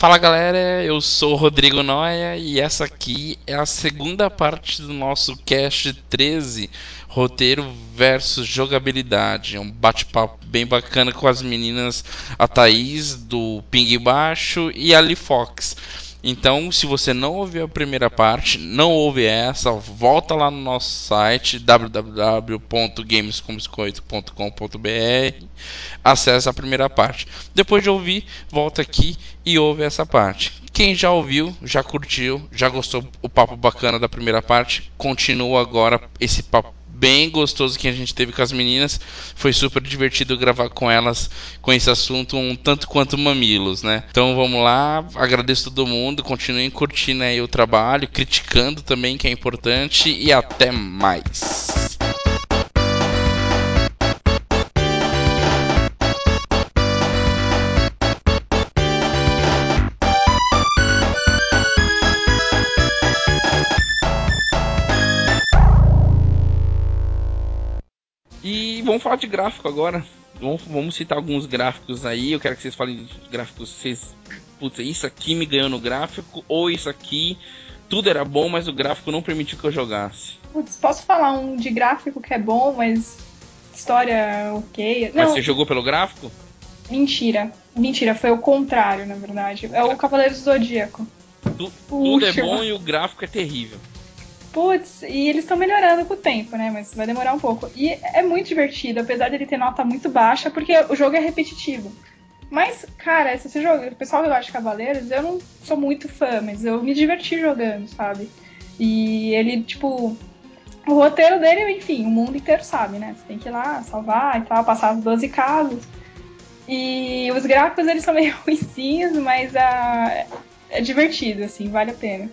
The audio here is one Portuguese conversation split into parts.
Fala galera, eu sou o Rodrigo Noia e essa aqui é a segunda parte do nosso cast 13, roteiro versus jogabilidade. É um bate-papo bem bacana com as meninas, a Thaís do Ping Baixo e a Lee Fox. Então, se você não ouviu a primeira parte, não ouve essa, volta lá no nosso site www.gamescombiscoito.com.br, acesse a primeira parte. Depois de ouvir, volta aqui e ouve essa parte. Quem já ouviu, já curtiu, já gostou o papo bacana da primeira parte, continua agora esse papo bem gostoso que a gente teve com as meninas. Foi super divertido gravar com elas com esse assunto um tanto quanto mamilos, né? Então vamos lá, agradeço todo mundo, continuem curtindo aí o trabalho, criticando também que é importante e até mais. Vamos falar de gráfico agora. Vamos, vamos citar alguns gráficos aí. Eu quero que vocês falem de gráficos. Vocês, putz, isso aqui me ganhou no gráfico, ou isso aqui, tudo era bom, mas o gráfico não permitiu que eu jogasse. Putz, posso falar um de gráfico que é bom, mas história ok. Mas você jogou pelo gráfico? Mentira. Mentira, foi o contrário, na verdade. É o Cavaleiro do Zodíaco. Tu, tudo é bom e o gráfico é terrível. Putz, e eles estão melhorando com o tempo, né? Mas vai demorar um pouco. E é muito divertido, apesar de ele ter nota muito baixa, porque o jogo é repetitivo. Mas, cara, se você joga. O pessoal que gosta de Cavaleiros, eu não sou muito fã, mas eu me diverti jogando, sabe? E ele, tipo. O roteiro dele, enfim, o mundo inteiro sabe, né? Você tem que ir lá salvar e tal, passar as 12 casas. E os gráficos, eles são meio ruizinhos, mas a... é divertido, assim, vale a pena.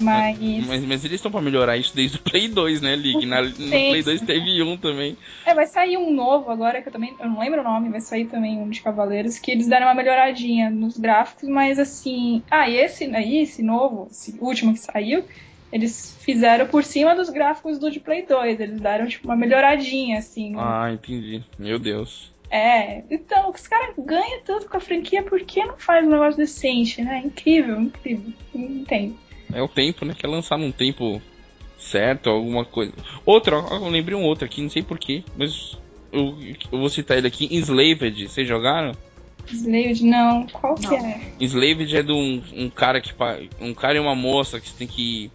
Mas... mas, mas eles estão pra melhorar isso desde o Play 2, né, League? Na, no Play 2 teve um também. É, vai sair um novo agora, que eu também eu não lembro o nome, vai sair também um de Cavaleiros, que eles deram uma melhoradinha nos gráficos, mas assim. Ah, e esse aí, esse novo, esse último que saiu, eles fizeram por cima dos gráficos do de Play 2. Eles deram, tipo, uma melhoradinha, assim. Né? Ah, entendi. Meu Deus. É, então, os caras ganham tudo com a franquia, por que não faz um negócio decente, né? Incrível, incrível. Não entendo. É o tempo, né? Quer lançar num tempo certo, alguma coisa. Outra, eu lembrei um outro aqui, não sei porquê, mas eu, eu vou citar ele aqui. Enslaved, vocês jogaram? Enslaved, não. Qual não. que é? Enslaved é de um, um cara que. Um cara e uma moça que você tem que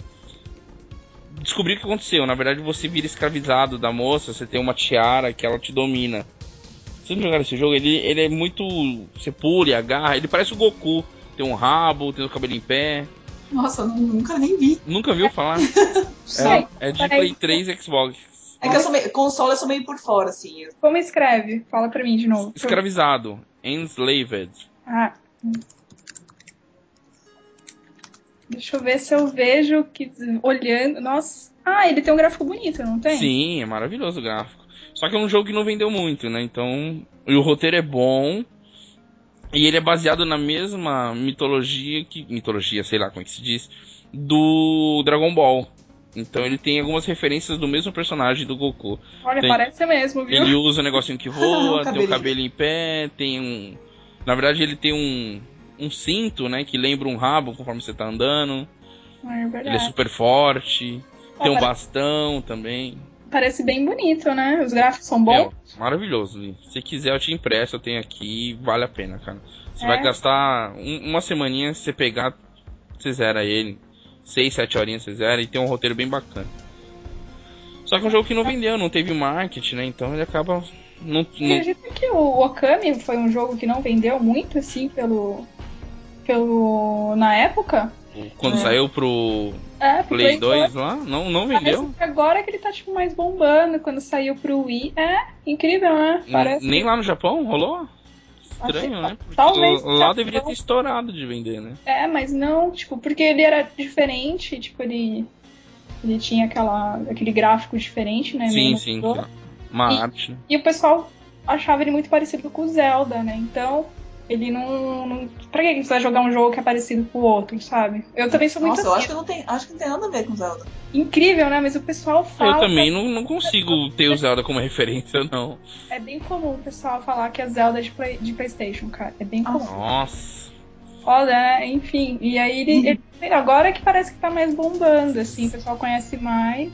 descobrir o que aconteceu. Na verdade, você vira escravizado da moça, você tem uma tiara que ela te domina. Vocês não jogaram esse jogo? Ele, ele é muito. Você pula e agarra. Ele parece o Goku. Tem um rabo, tem o cabelo em pé. Nossa, nunca nem vi. Nunca viu falar? é, é de Play 3 Xbox. É que eu sou meio, console eu sou meio por fora, assim. Como escreve? Fala pra mim de novo. Escravizado. Enslaved. Ah. Deixa eu ver se eu vejo que olhando. Nossa. Ah, ele tem um gráfico bonito, não tem? Sim, é maravilhoso o gráfico. Só que é um jogo que não vendeu muito, né? Então. E o roteiro é bom. E ele é baseado na mesma mitologia que. Mitologia, sei lá como é que se diz. Do Dragon Ball. Então ele tem algumas referências do mesmo personagem do Goku. Olha, tem, parece mesmo, viu? Ele usa um negocinho que voa, tem o cabelo em pé, tem um. Na verdade, ele tem um, um cinto, né? Que lembra um rabo conforme você tá andando. Ah, é. Ele é super forte. Ah, tem um parece... bastão também. Parece bem bonito, né? Os gráficos são bons. É, maravilhoso. Se quiser, eu te impresso, eu tenho aqui. Vale a pena, cara. Você é. vai gastar um, uma semaninha, se você pegar, você zera ele. 6, 7 horinhas você zera e tem um roteiro bem bacana. Só que é um jogo que não vendeu, não teve marketing, né? Então ele acaba. Não, não... Acredita que o Okami foi um jogo que não vendeu muito, assim, pelo. pelo. na época? Quando é. saiu pro é, Play, Play 2, 2 lá, não, não vendeu. Que agora que ele tá tipo mais bombando, quando saiu pro Wii. É, incrível, né? Parece. Nem lá no Japão rolou? Estranho, né? Porque talvez lá deveria ter estourado de vender, né? É, mas não, tipo, porque ele era diferente, tipo, ele. Ele tinha aquela, aquele gráfico diferente, né? Sim, sim. Uma e, arte. E o pessoal achava ele muito parecido com o Zelda, né? Então, ele não, não. Pra que você vai jogar um jogo que é parecido com o outro, sabe? Eu também sou muito Nossa, assim. eu acho que não tem. Acho que não tem nada a ver com Zelda. Incrível, né? Mas o pessoal fala. Eu também não, não consigo ter o Zelda como referência, não. É bem comum o pessoal falar que é Zelda de, play, de Playstation, cara. É bem comum. Nossa. foda, né? Enfim. E aí ele, ele- agora que parece que tá mais bombando, assim, o pessoal conhece mais.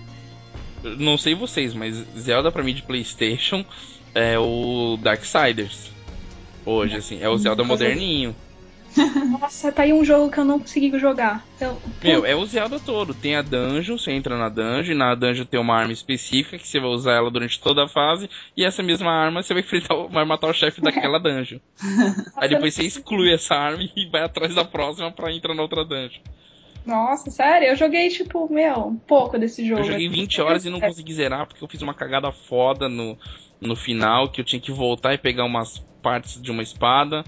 Não sei vocês, mas Zelda pra mim de PlayStation é o Darksiders. Hoje, assim, é o Zelda moderninho. Nossa, tá aí um jogo que eu não consegui jogar. Eu, Meu, é o Zelda todo. Tem a dungeon, você entra na dungeon, e na dungeon tem uma arma específica que você vai usar ela durante toda a fase, e essa mesma arma você vai enfrentar, vai matar o chefe daquela dungeon. Aí depois você exclui essa arma e vai atrás da próxima pra entrar na outra dungeon. Nossa, sério, eu joguei, tipo, meu, um pouco desse jogo. Eu joguei 20 horas e não consegui zerar porque eu fiz uma cagada foda no, no final, que eu tinha que voltar e pegar umas partes de uma espada.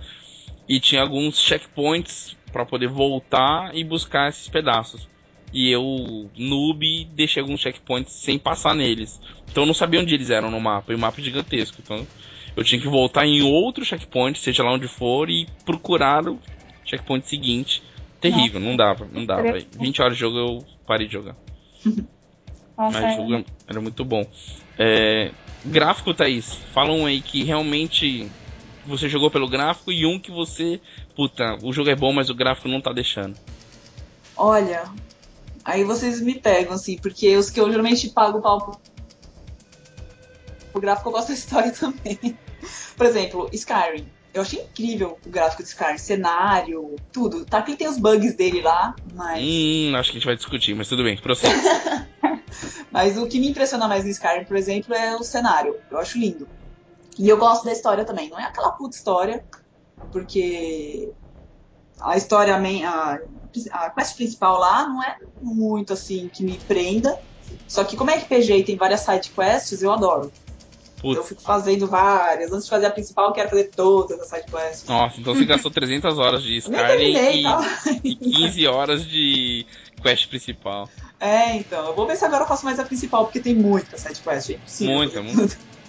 E tinha alguns checkpoints pra poder voltar e buscar esses pedaços. E eu, noob, deixei alguns checkpoints sem passar neles. Então eu não sabia onde eles eram no mapa, e o mapa é gigantesco. Então eu tinha que voltar em outro checkpoint, seja lá onde for, e procurar o checkpoint seguinte. Terrível, não dava, não dava. 20 horas de jogo eu parei de jogar. Nossa, Mas é. o jogo era muito bom. É, gráfico, Thaís, fala um aí que realmente você jogou pelo gráfico e um que você. Puta, o jogo é bom, mas o gráfico não tá deixando. Olha, aí vocês me pegam, assim, porque os que eu geralmente pago pau pro- gráfico, eu gosto da história também. Por exemplo, Skyrim. Eu achei incrível o gráfico de Skyrim, cenário, tudo. Tá que tem os bugs dele lá, mas, Hum, acho que a gente vai discutir, mas tudo bem, prossiga. mas o que me impressiona mais no Skyrim, por exemplo, é o cenário. Eu acho lindo. E eu gosto da história também. Não é aquela puta história, porque a história, a, a quest principal lá não é muito assim que me prenda. Só que como é RPG e tem várias side quests, eu adoro. Eu Putz, fico fazendo várias. Antes de fazer a principal, eu quero fazer todas as side quests. nossa, então você gastou 300 horas de Skyrim terminei, tá? e, e 15 horas de quest principal. É, então. Eu vou ver se agora eu faço mais a principal, porque tem muita side quest, gente. Sim, Muita, muita.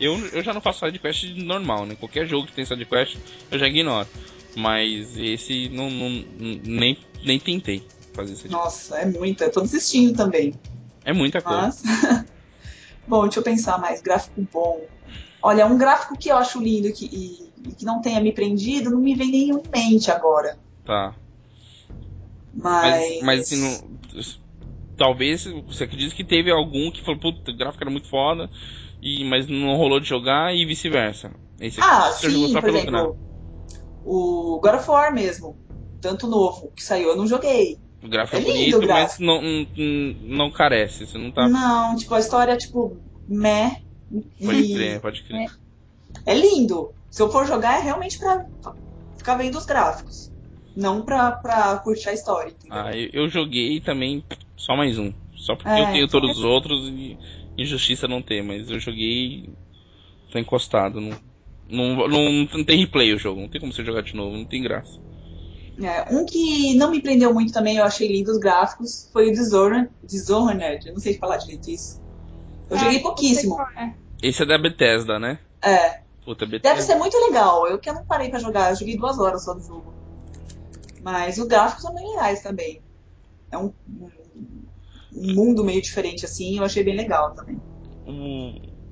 Eu, eu já não faço sidequest normal, né? Qualquer jogo que tem sidequest eu já ignoro. Mas esse não, não- nem, nem tentei fazer isso. Nossa, é muita. Eu tô desistindo também. É muita coisa. Mas. bom, deixa eu pensar mais. Gráfico bom. Olha, um gráfico que eu acho lindo que, e, e que não tenha me prendido, não me vem nenhum em mente agora. Tá. Mas. Mas, mas assim, não- talvez você acredita que teve algum que falou, puta, o gráfico era muito foda, e, mas não rolou de jogar e vice-versa. Ah, sim, por pelo exemplo, gráfico. o God of War mesmo, tanto novo que saiu, eu não joguei. O gráfico é, é lindo bonito, o mas gráfico. não, não, não carece. Você não tá. Não, tipo, a história, tipo, meh. Pode e crer, pode crer. É lindo. Se eu for jogar, é realmente pra ficar vendo os gráficos. Não pra, pra curtir a história, entendeu? Ah, eu, eu joguei também só mais um. Só porque É, eu tenho todos os outros e injustiça não ter, mas eu joguei. Tô encostado. Não, não, não, não tem replay o jogo, não tem como você jogar de novo, não tem graça. É, um que não me prendeu muito também, eu achei lindo os gráficos, foi o Dishonored. Dishonored, eu não sei falar direito isso. Eu Ah, joguei pouquíssimo. é. Esse é da Bethesda, né? É, Puta, Bethesda. deve ser muito legal. Eu que eu não parei pra jogar, eu joguei duas horas só do jogo. Mas os gráficos são bem legais também. É um, um- um mundo meio diferente assim, eu achei bem legal também.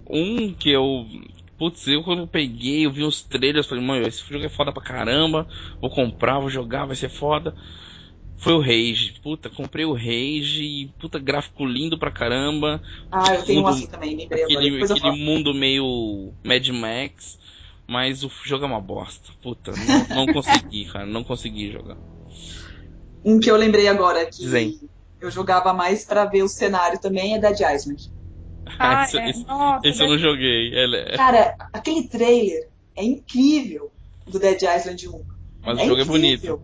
Um que eu. Putz, eu quando eu peguei, eu vi os trailers, falei, mano, esse jogo é foda pra caramba, vou comprar, vou jogar, vai ser foda. Foi o Rage. Puta, comprei o Rage e puta gráfico lindo pra caramba. Ah, eu tenho um assim também, lembrei agora. Aquele, aquele mundo meio Mad Max. Mas o jogo é uma bosta. Puta, não, não consegui, cara. Não consegui jogar. Um que eu lembrei agora que Zen. Eu jogava mais pra ver o cenário também é Dead Island. Ah, esse, é. esse- Nossa, esse eu não joguei. Ele é- Cara, aquele trailer é incrível do Dead Island 1. mas o jogo é bonito. incrível.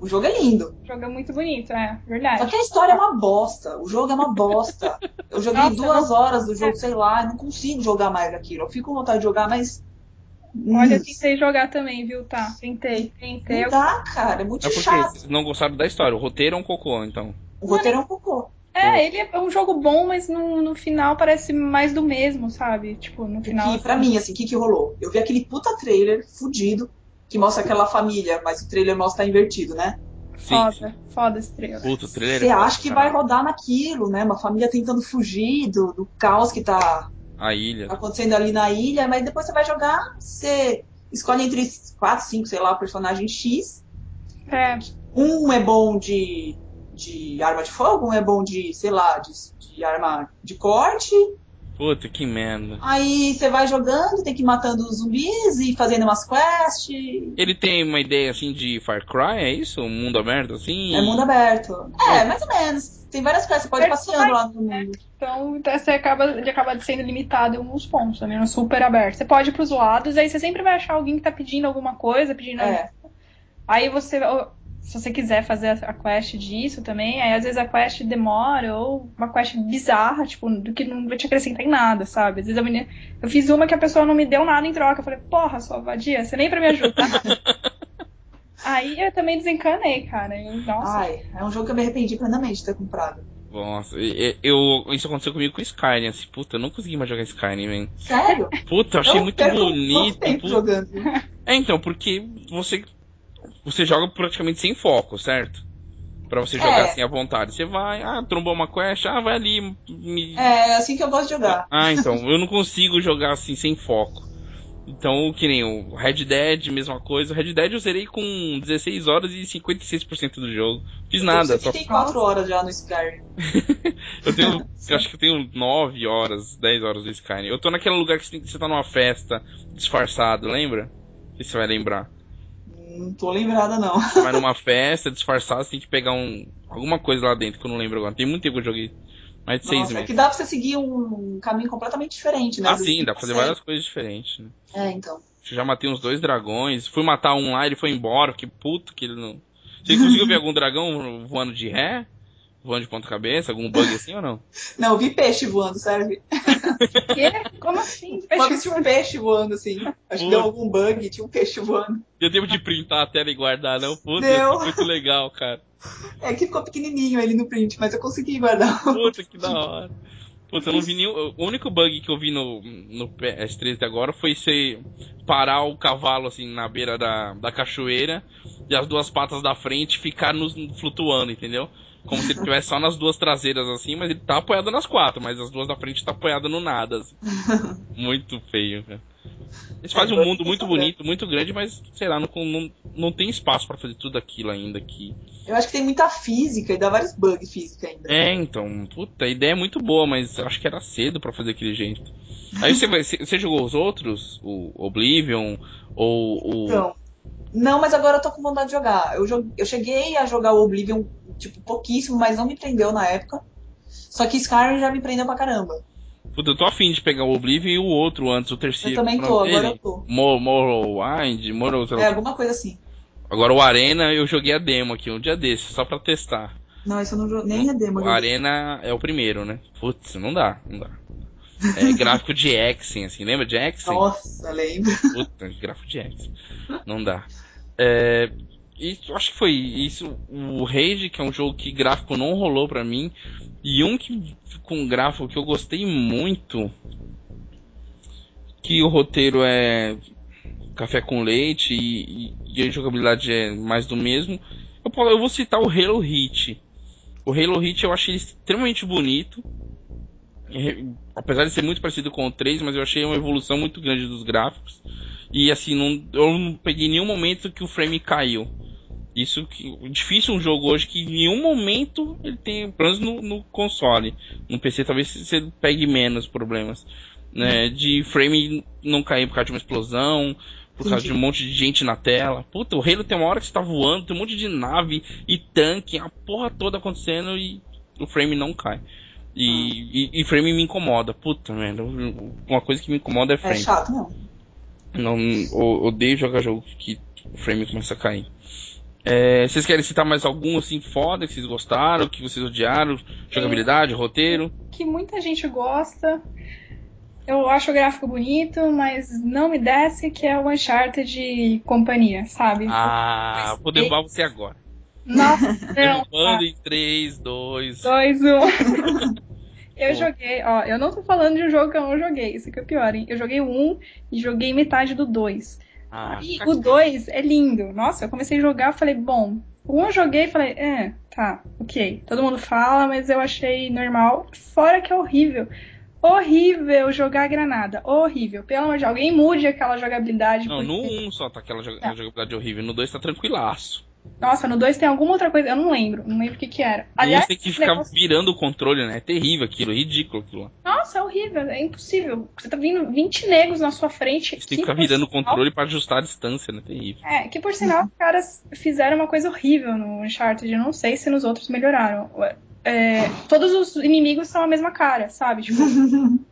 O jogo é lindo. o jogo é muito bonito, é Só verdade. que a história é uma bosta. O jogo é uma bosta. Eu joguei Nossa, duas não- horas do jogo, sei lá, não consigo jogar mais aquilo. Eu fico com vontade de jogar, mas. Olha, eu Hum, tentei jogar também, viu, tá? Tentei, tentei. não dá, cara. É muito É porque chato. vocês não gostaram da história. O roteiro é um cocô, então. O roteiro é um cocô. É, ele é um jogo bom, mas no, no final parece mais do mesmo, sabe? Tipo, no final. Que, pra mim, assim, o que, que rolou? Eu vi aquele puta trailer fudido que mostra aquela família, mas o trailer mostra tá invertido, né? Sim. Foda, foda esse trailer. Puta, o trailer Você é acha que vai rodar naquilo, né? Uma família tentando fugir do, do caos que tá A ilha. acontecendo ali na ilha, mas depois você vai jogar, você escolhe entre 4, 5, sei lá, o personagem X, É, Um é bom de, de arma de fogo, um é bom de, sei lá, de, de arma de corte. Puta, que merda. Aí você vai jogando, tem que ir matando os zumbis e fazendo umas quests. Ele tem uma ideia assim de Far Cry, é isso? Um mundo aberto assim? É mundo aberto. É, mais ou menos. Tem várias quests, você pode ir É, passeando lá no mundo. então então você acaba, ele acaba sendo limitado em alguns pontos, né? No super aberto. Você pode ir pros lados, aí você sempre vai achar alguém que tá pedindo alguma coisa, pedindo. É. Aí você. Se você quiser fazer a quest disso também, aí às vezes a quest demora, ou uma quest bizarra, tipo, do que não vai te acrescentar em nada, sabe? Às vezes a menina. Eu fiz uma que a pessoa não me deu nada em troca. Eu falei, porra, sua vadia, você nem pra me ajudar. aí eu também desencanei, cara. Eu, nossa. Ai, é um jogo que eu me arrependi plenamente de ter comprado. Nossa, e- e- eu, isso aconteceu comigo com Skyrim, assim, puta, eu não consegui mais jogar Skyrim, velho. Sério? Puta, eu achei Eu muito bonito. jogando. É, então, porque você você joga praticamente sem foco, certo? Pra você jogar É. assim à vontade. Você vai, ah, trombou uma quest, ah, vai ali. Me... É assim que eu gosto de jogar. Ah, então, eu não consigo jogar assim sem foco. Então, que nem o Red Dead, mesma coisa. O Red Dead eu zerei com 16 horas e 56% do jogo. Fiz nada, eu só fiquei 4 horas já no Skyrim. Eu tenho. eu acho que eu tenho 9 horas, 10 horas do Skyrim. Eu tô naquele lugar que você, tem- você tá numa festa disfarçado, lembra? Não sei se você vai lembrar. Não tô lembrada, não. Você vai numa festa disfarçado, você tem que pegar um. alguma coisa lá dentro que eu não lembro agora. Tem muito tempo que eu joguei. Mais de seis Nossa, é meses. que dá pra você seguir um caminho completamente diferente, né? Ah, sim, dá pra fazer várias coisas diferentes. Né? É, então. Eu já matei uns dois dragões. Fui matar um lá, ele foi embora. Que puto que ele não. Você conseguiu ver algum dragão voando de ré? Voando de ponta cabeça? Algum bug assim ou não? Não, eu vi peixe voando, serve? Quê? Como assim? Uma vez tinha um peixe voando, assim. Acho que deu algum bug, tinha um peixe voando. Deu tempo de printar a tela e guardar, não? Puta, Deu. é muito legal, cara. É que ficou pequenininho ele no print, mas eu consegui guardar. Puta, que da hora. Puta, eu não vi nenhum. O único bug que eu vi no, no PS3 até agora foi você parar o cavalo assim na beira da, da cachoeira e as duas patas da frente ficar nos, flutuando, entendeu? Como se ele estivesse só nas duas traseiras assim, mas ele tá apoiado nas quatro, mas as duas da frente tá apoiado no nada. assim. Muito feio, cara. Eles fazem um É, mundo eu muito sabendo. bonito, muito grande, mas sei lá, não, não, não tem espaço pra fazer tudo aquilo ainda aqui. Eu acho que tem muita física e dá vários bugs física ainda. É, então, puta, a ideia é muito boa, mas eu acho que era cedo pra fazer aquele jeito. Aí você, você você jogou os outros? O Oblivion? Ou o. Então. Não, mas agora eu tô com vontade de jogar. Eu, jogue- eu cheguei a jogar o Oblivion, tipo, pouquíssimo, mas não me prendeu na época. Só que Skyrim já me prendeu pra caramba. Puta, eu tô afim de pegar o Oblivion e o outro antes, o terceiro. Eu também tô, agora eu tô. Mo- Morrowind, Morrow. É, alguma coisa assim. Agora o Arena eu joguei a demo aqui um dia desses, só pra testar. Não, isso eu não joguei. Nem a demo. O. Arena é o primeiro, né? Putz, não dá, não dá. É gráfico de Exen, assim, lembra de Exen? Nossa, lembro. Puta, gráfico de X. Não dá. É, acho que foi isso. O Rage, que é um jogo que gráfico não rolou pra mim. E um que com gráfico que eu gostei muito. Que o roteiro é café com leite e, e- e a jogabilidade é mais do mesmo. Eu, eu vou citar o Halo Hit. O Halo Hit eu achei extremamente bonito. Apesar de ser muito parecido com o 3, mas eu achei uma evolução muito grande dos gráficos. E assim, não, eu não peguei nenhum momento que o frame caiu. Isso que difícil um jogo hoje que em nenhum momento ele tem, pelo menos no, no console. No PC talvez você pegue menos problemas. Né, de frame não cair por causa de uma explosão, por causa de um monte de gente na tela. Puta, o Halo tem uma hora que você tá voando, tem um monte de nave e tanque, a porra toda acontecendo e o frame não cai. E, e, e frame me incomoda. Puta merda, uma coisa que me incomoda é É frame. chato, não. Não, odeio jogar jogo que o frame começa a cair. É, vocês querem citar mais algum assim foda que vocês gostaram, que vocês odiaram? Jogabilidade, roteiro? que muita gente gosta. Eu acho o gráfico bonito, mas não me desce que é o Uncharted de companhia, sabe? Ah, Mas- vou derrubar você agora. Nossa, não. Derrubando em 3, 2. 2, 1. Eu joguei, ó, eu não tô falando de um jogo que eu não joguei, isso que é o pior, hein? Eu joguei o 1 e joguei metade do 2. Ah, E o cacete. 2 é lindo. Nossa, eu comecei a jogar, falei, bom, o 1 eu joguei e falei, é, tá, ok. Todo mundo fala, mas eu achei normal. Fora que é horrível. Horrível jogar granada. Horrível. Pelo amor de Deus, alguém mude aquela jogabilidade. Não, no porque- 1 só tá aquela joga- Tá. jogabilidade horrível, no 2 tá tranquilaço. Nossa, no 2 tem alguma outra coisa, eu não lembro, não lembro o que que era. Aliás, tem que ficar negócio... virando o controle, né? É terrível aquilo, é ridículo aquilo lá. Nossa, é horrível, é impossível. Você tá vindo 20 negros na sua frente. Você tem que ficar virando o controle para ajustar a distância, né? Terrível. É, que por sinal os caras fizeram uma coisa horrível no Uncharted, eu não sei se nos outros melhoraram. É, todos os inimigos são a mesma cara, sabe? Tipo,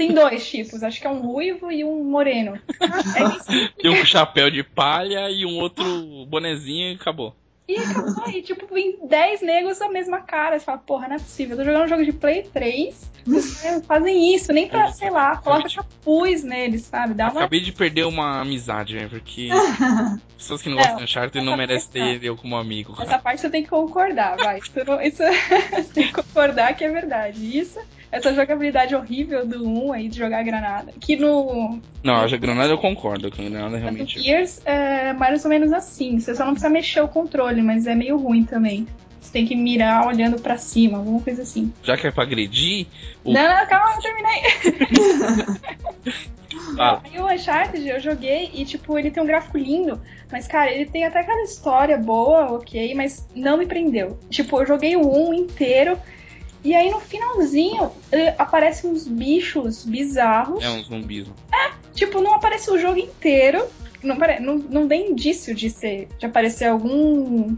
tem dois tipos, acho que é um ruivo e um moreno. É isso. Tem um chapéu de palha e um outro bonezinho e acabou. E acabou aí, tipo, vem 10 negros a mesma cara. Você fala, porra, não é possível. Eu tô jogando um jogo de Play 3, vocês fazem isso, nem pra, sei lá, coloca de... capuz neles, sabe? Dá uma... Acabei de perder uma amizade, né? Porque pessoas que não gostam de Uncharted não merecem ter eu como amigo. Essa parte você tem que concordar, vai. Isso, isso você tem que concordar que é verdade. Isso essa jogabilidade horrível do 1 aí de jogar granada. Que no. Não, a granada eu concordo, que a granada realmente. No Gears é mais ou menos assim. Você só não precisa mexer o controle, mas é meio ruim também. Você tem que mirar olhando para cima, alguma coisa assim. Já que é pra agredir. O... Não, não, calma, eu terminei. ah. Aí o Uncharted eu joguei e, tipo, ele tem um gráfico lindo, mas, cara, ele tem até aquela história boa, ok, mas não me prendeu. Tipo, eu joguei o 1 inteiro e aí no finalzinho aparecem uns bichos bizarros. É uns zumbis. É, tipo, não aparece o jogo inteiro. Não, não, não tem indício de ser. de aparecer algum.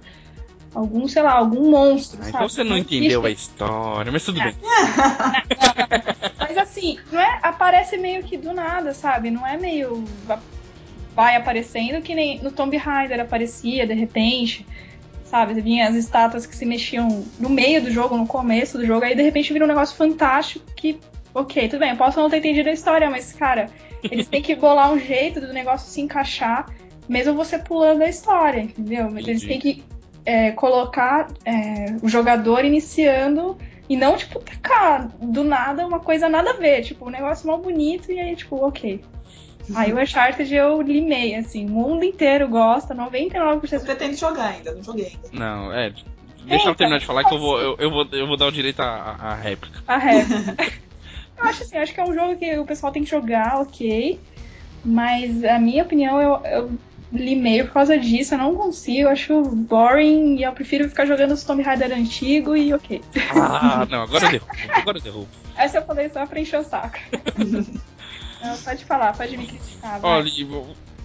Algum, sei lá, algum monstro. Ah, então você não entendeu a história, mas tudo é. bem. mas assim, não é, aparece meio que do nada, sabe? Não é meio. vai aparecendo que nem no Tomb Raider aparecia de repente sabe? Vinha as estátuas que se mexiam no meio do jogo, no começo do jogo, aí de repente vira um negócio fantástico que, ok, tudo bem, eu posso não ter entendido a história, mas, cara, eles têm que bolar um jeito do negócio se encaixar, mesmo você pulando a história, entendeu? Entendi. Eles têm que é, colocar é, o jogador iniciando e não, tipo, tacar do nada uma coisa nada a ver, tipo, um negócio mal bonito e aí, tipo, ok. Aí o Uncharted eu limei, assim, o mundo inteiro gosta, 99%. Eu pretendo jogar ainda, não joguei ainda. Não, é. Deixa eu terminar de falar que eu vou, eu, eu, vou, eu vou dar o direito à, à réplica. A réplica. eu acho assim, acho que é um jogo que o pessoal tem que jogar, ok. Mas a minha opinião, eu, eu limei por causa disso, eu não consigo, eu acho boring e eu prefiro ficar jogando os Tomb Raider antigo e ok. Ah, não, agora eu derrubo, agora eu derrubo. Essa eu falei só pra encher o saco. Não, pode falar, pode me criticar. Olha,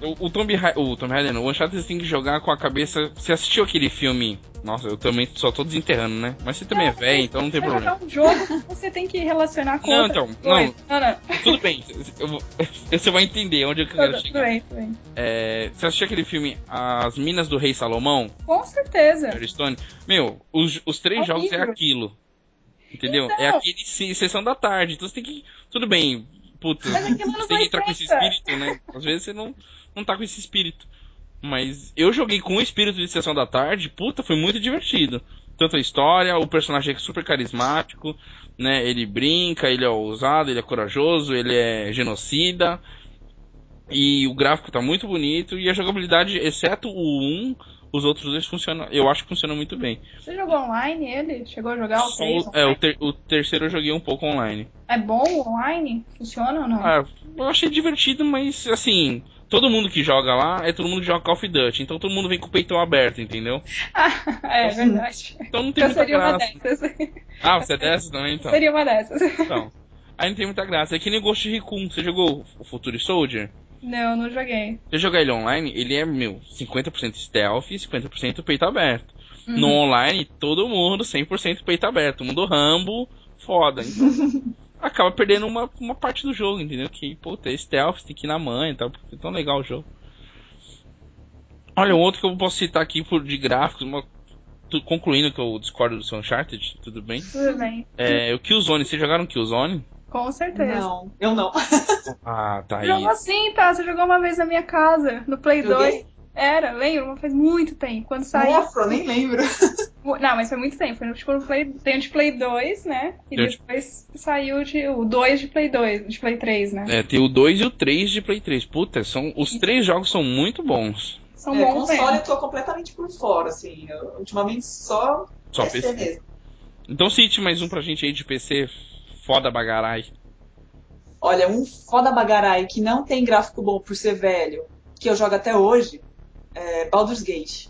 o, o Tomb Raider, o Tomb Raider, o Uncharted você tem que jogar com a cabeça. Você assistiu aquele filme? Nossa, eu também só tô desenterrando, né? Mas você também é velho, então não tem problema. Jogar um jogo, você tem que relacionar com. Não, então, não, não, não. Tudo bem, eu, você vai entender onde eu quero tudo, chegar. Tudo bem, tudo bem. É, você assistiu aquele filme As Minas do Rei Salomão? Com certeza. Stone? Meu, os, os três jogos é aquilo. Entendeu? É então... É aquele sessão da tarde. Então você tem que. Tudo bem, Puta, você tem que entrar com esse espírito, né? Às vezes você não, não tá com esse espírito. Mas eu joguei com o espírito de sessão da tarde, puta, foi muito divertido. Tanto a história, o personagem é super carismático, né? Ele brinca, ele é ousado, ele é corajoso, ele é genocida. E o gráfico tá muito bonito. E a jogabilidade, exceto o 1, os outros dois funcionam. Eu acho que funcionam muito bem. Você jogou online ele? Chegou a jogar o 3? É, o, ter, o, terceiro eu joguei um pouco online. É bom online? Funciona ou não? Ah, eu achei divertido, mas assim. Todo mundo que joga lá é todo mundo que joga Call of Duty, então todo mundo vem com o peitão aberto, entendeu? Ah, é verdade. Então não tem eu muita seria graça. Uma dessas. Ah, você é dessas também, então? Seria uma dessas. Então. Aí não tem muita graça. É que nem Ghost de Recon. Você jogou o Future Soldier? Não, não joguei. Se eu jogar ele online, ele é, meu, 50% stealth e 50% peito aberto. Uhum. No online, todo mundo 100% peito aberto. Mundo Rambo, foda. Então, acaba perdendo uma, uma parte do jogo, entendeu? Que, pô, ter stealth, tem que ir na mãe e tal, porque é tão legal o jogo. Olha, um outro que eu posso citar aqui por, de gráficos, uma, concluindo que eu discordo do seu Uncharted, tudo bem? Tudo bem. É, o Killzone, vocês jogaram Killzone? Com certeza. Não, eu não. ah, tá aí. Jogou sim, tá? Você jogou uma vez na minha casa, no Play Joguei? 2. Era, lembro, mas faz muito tempo. Quando saiu. Nossa, nem lembro. Não, mas foi muito tempo. Foi tipo no Play. Tem o de Play 2, né? E tem depois de... saiu de, o 2 de Play 2, de Play 3, né? É, tem o 2 e o 3 de Play 3. Puta, são, os três jogos são muito bons. São é, bons. console mesmo. eu tô completamente por fora, assim. Eu, ultimamente só. Só PC, PC mesmo. Então cite mais um pra gente aí de PC foda bagarai. Olha, um foda bagarai que não tem gráfico bom por ser velho, que eu jogo até hoje, é Baldur's Gate.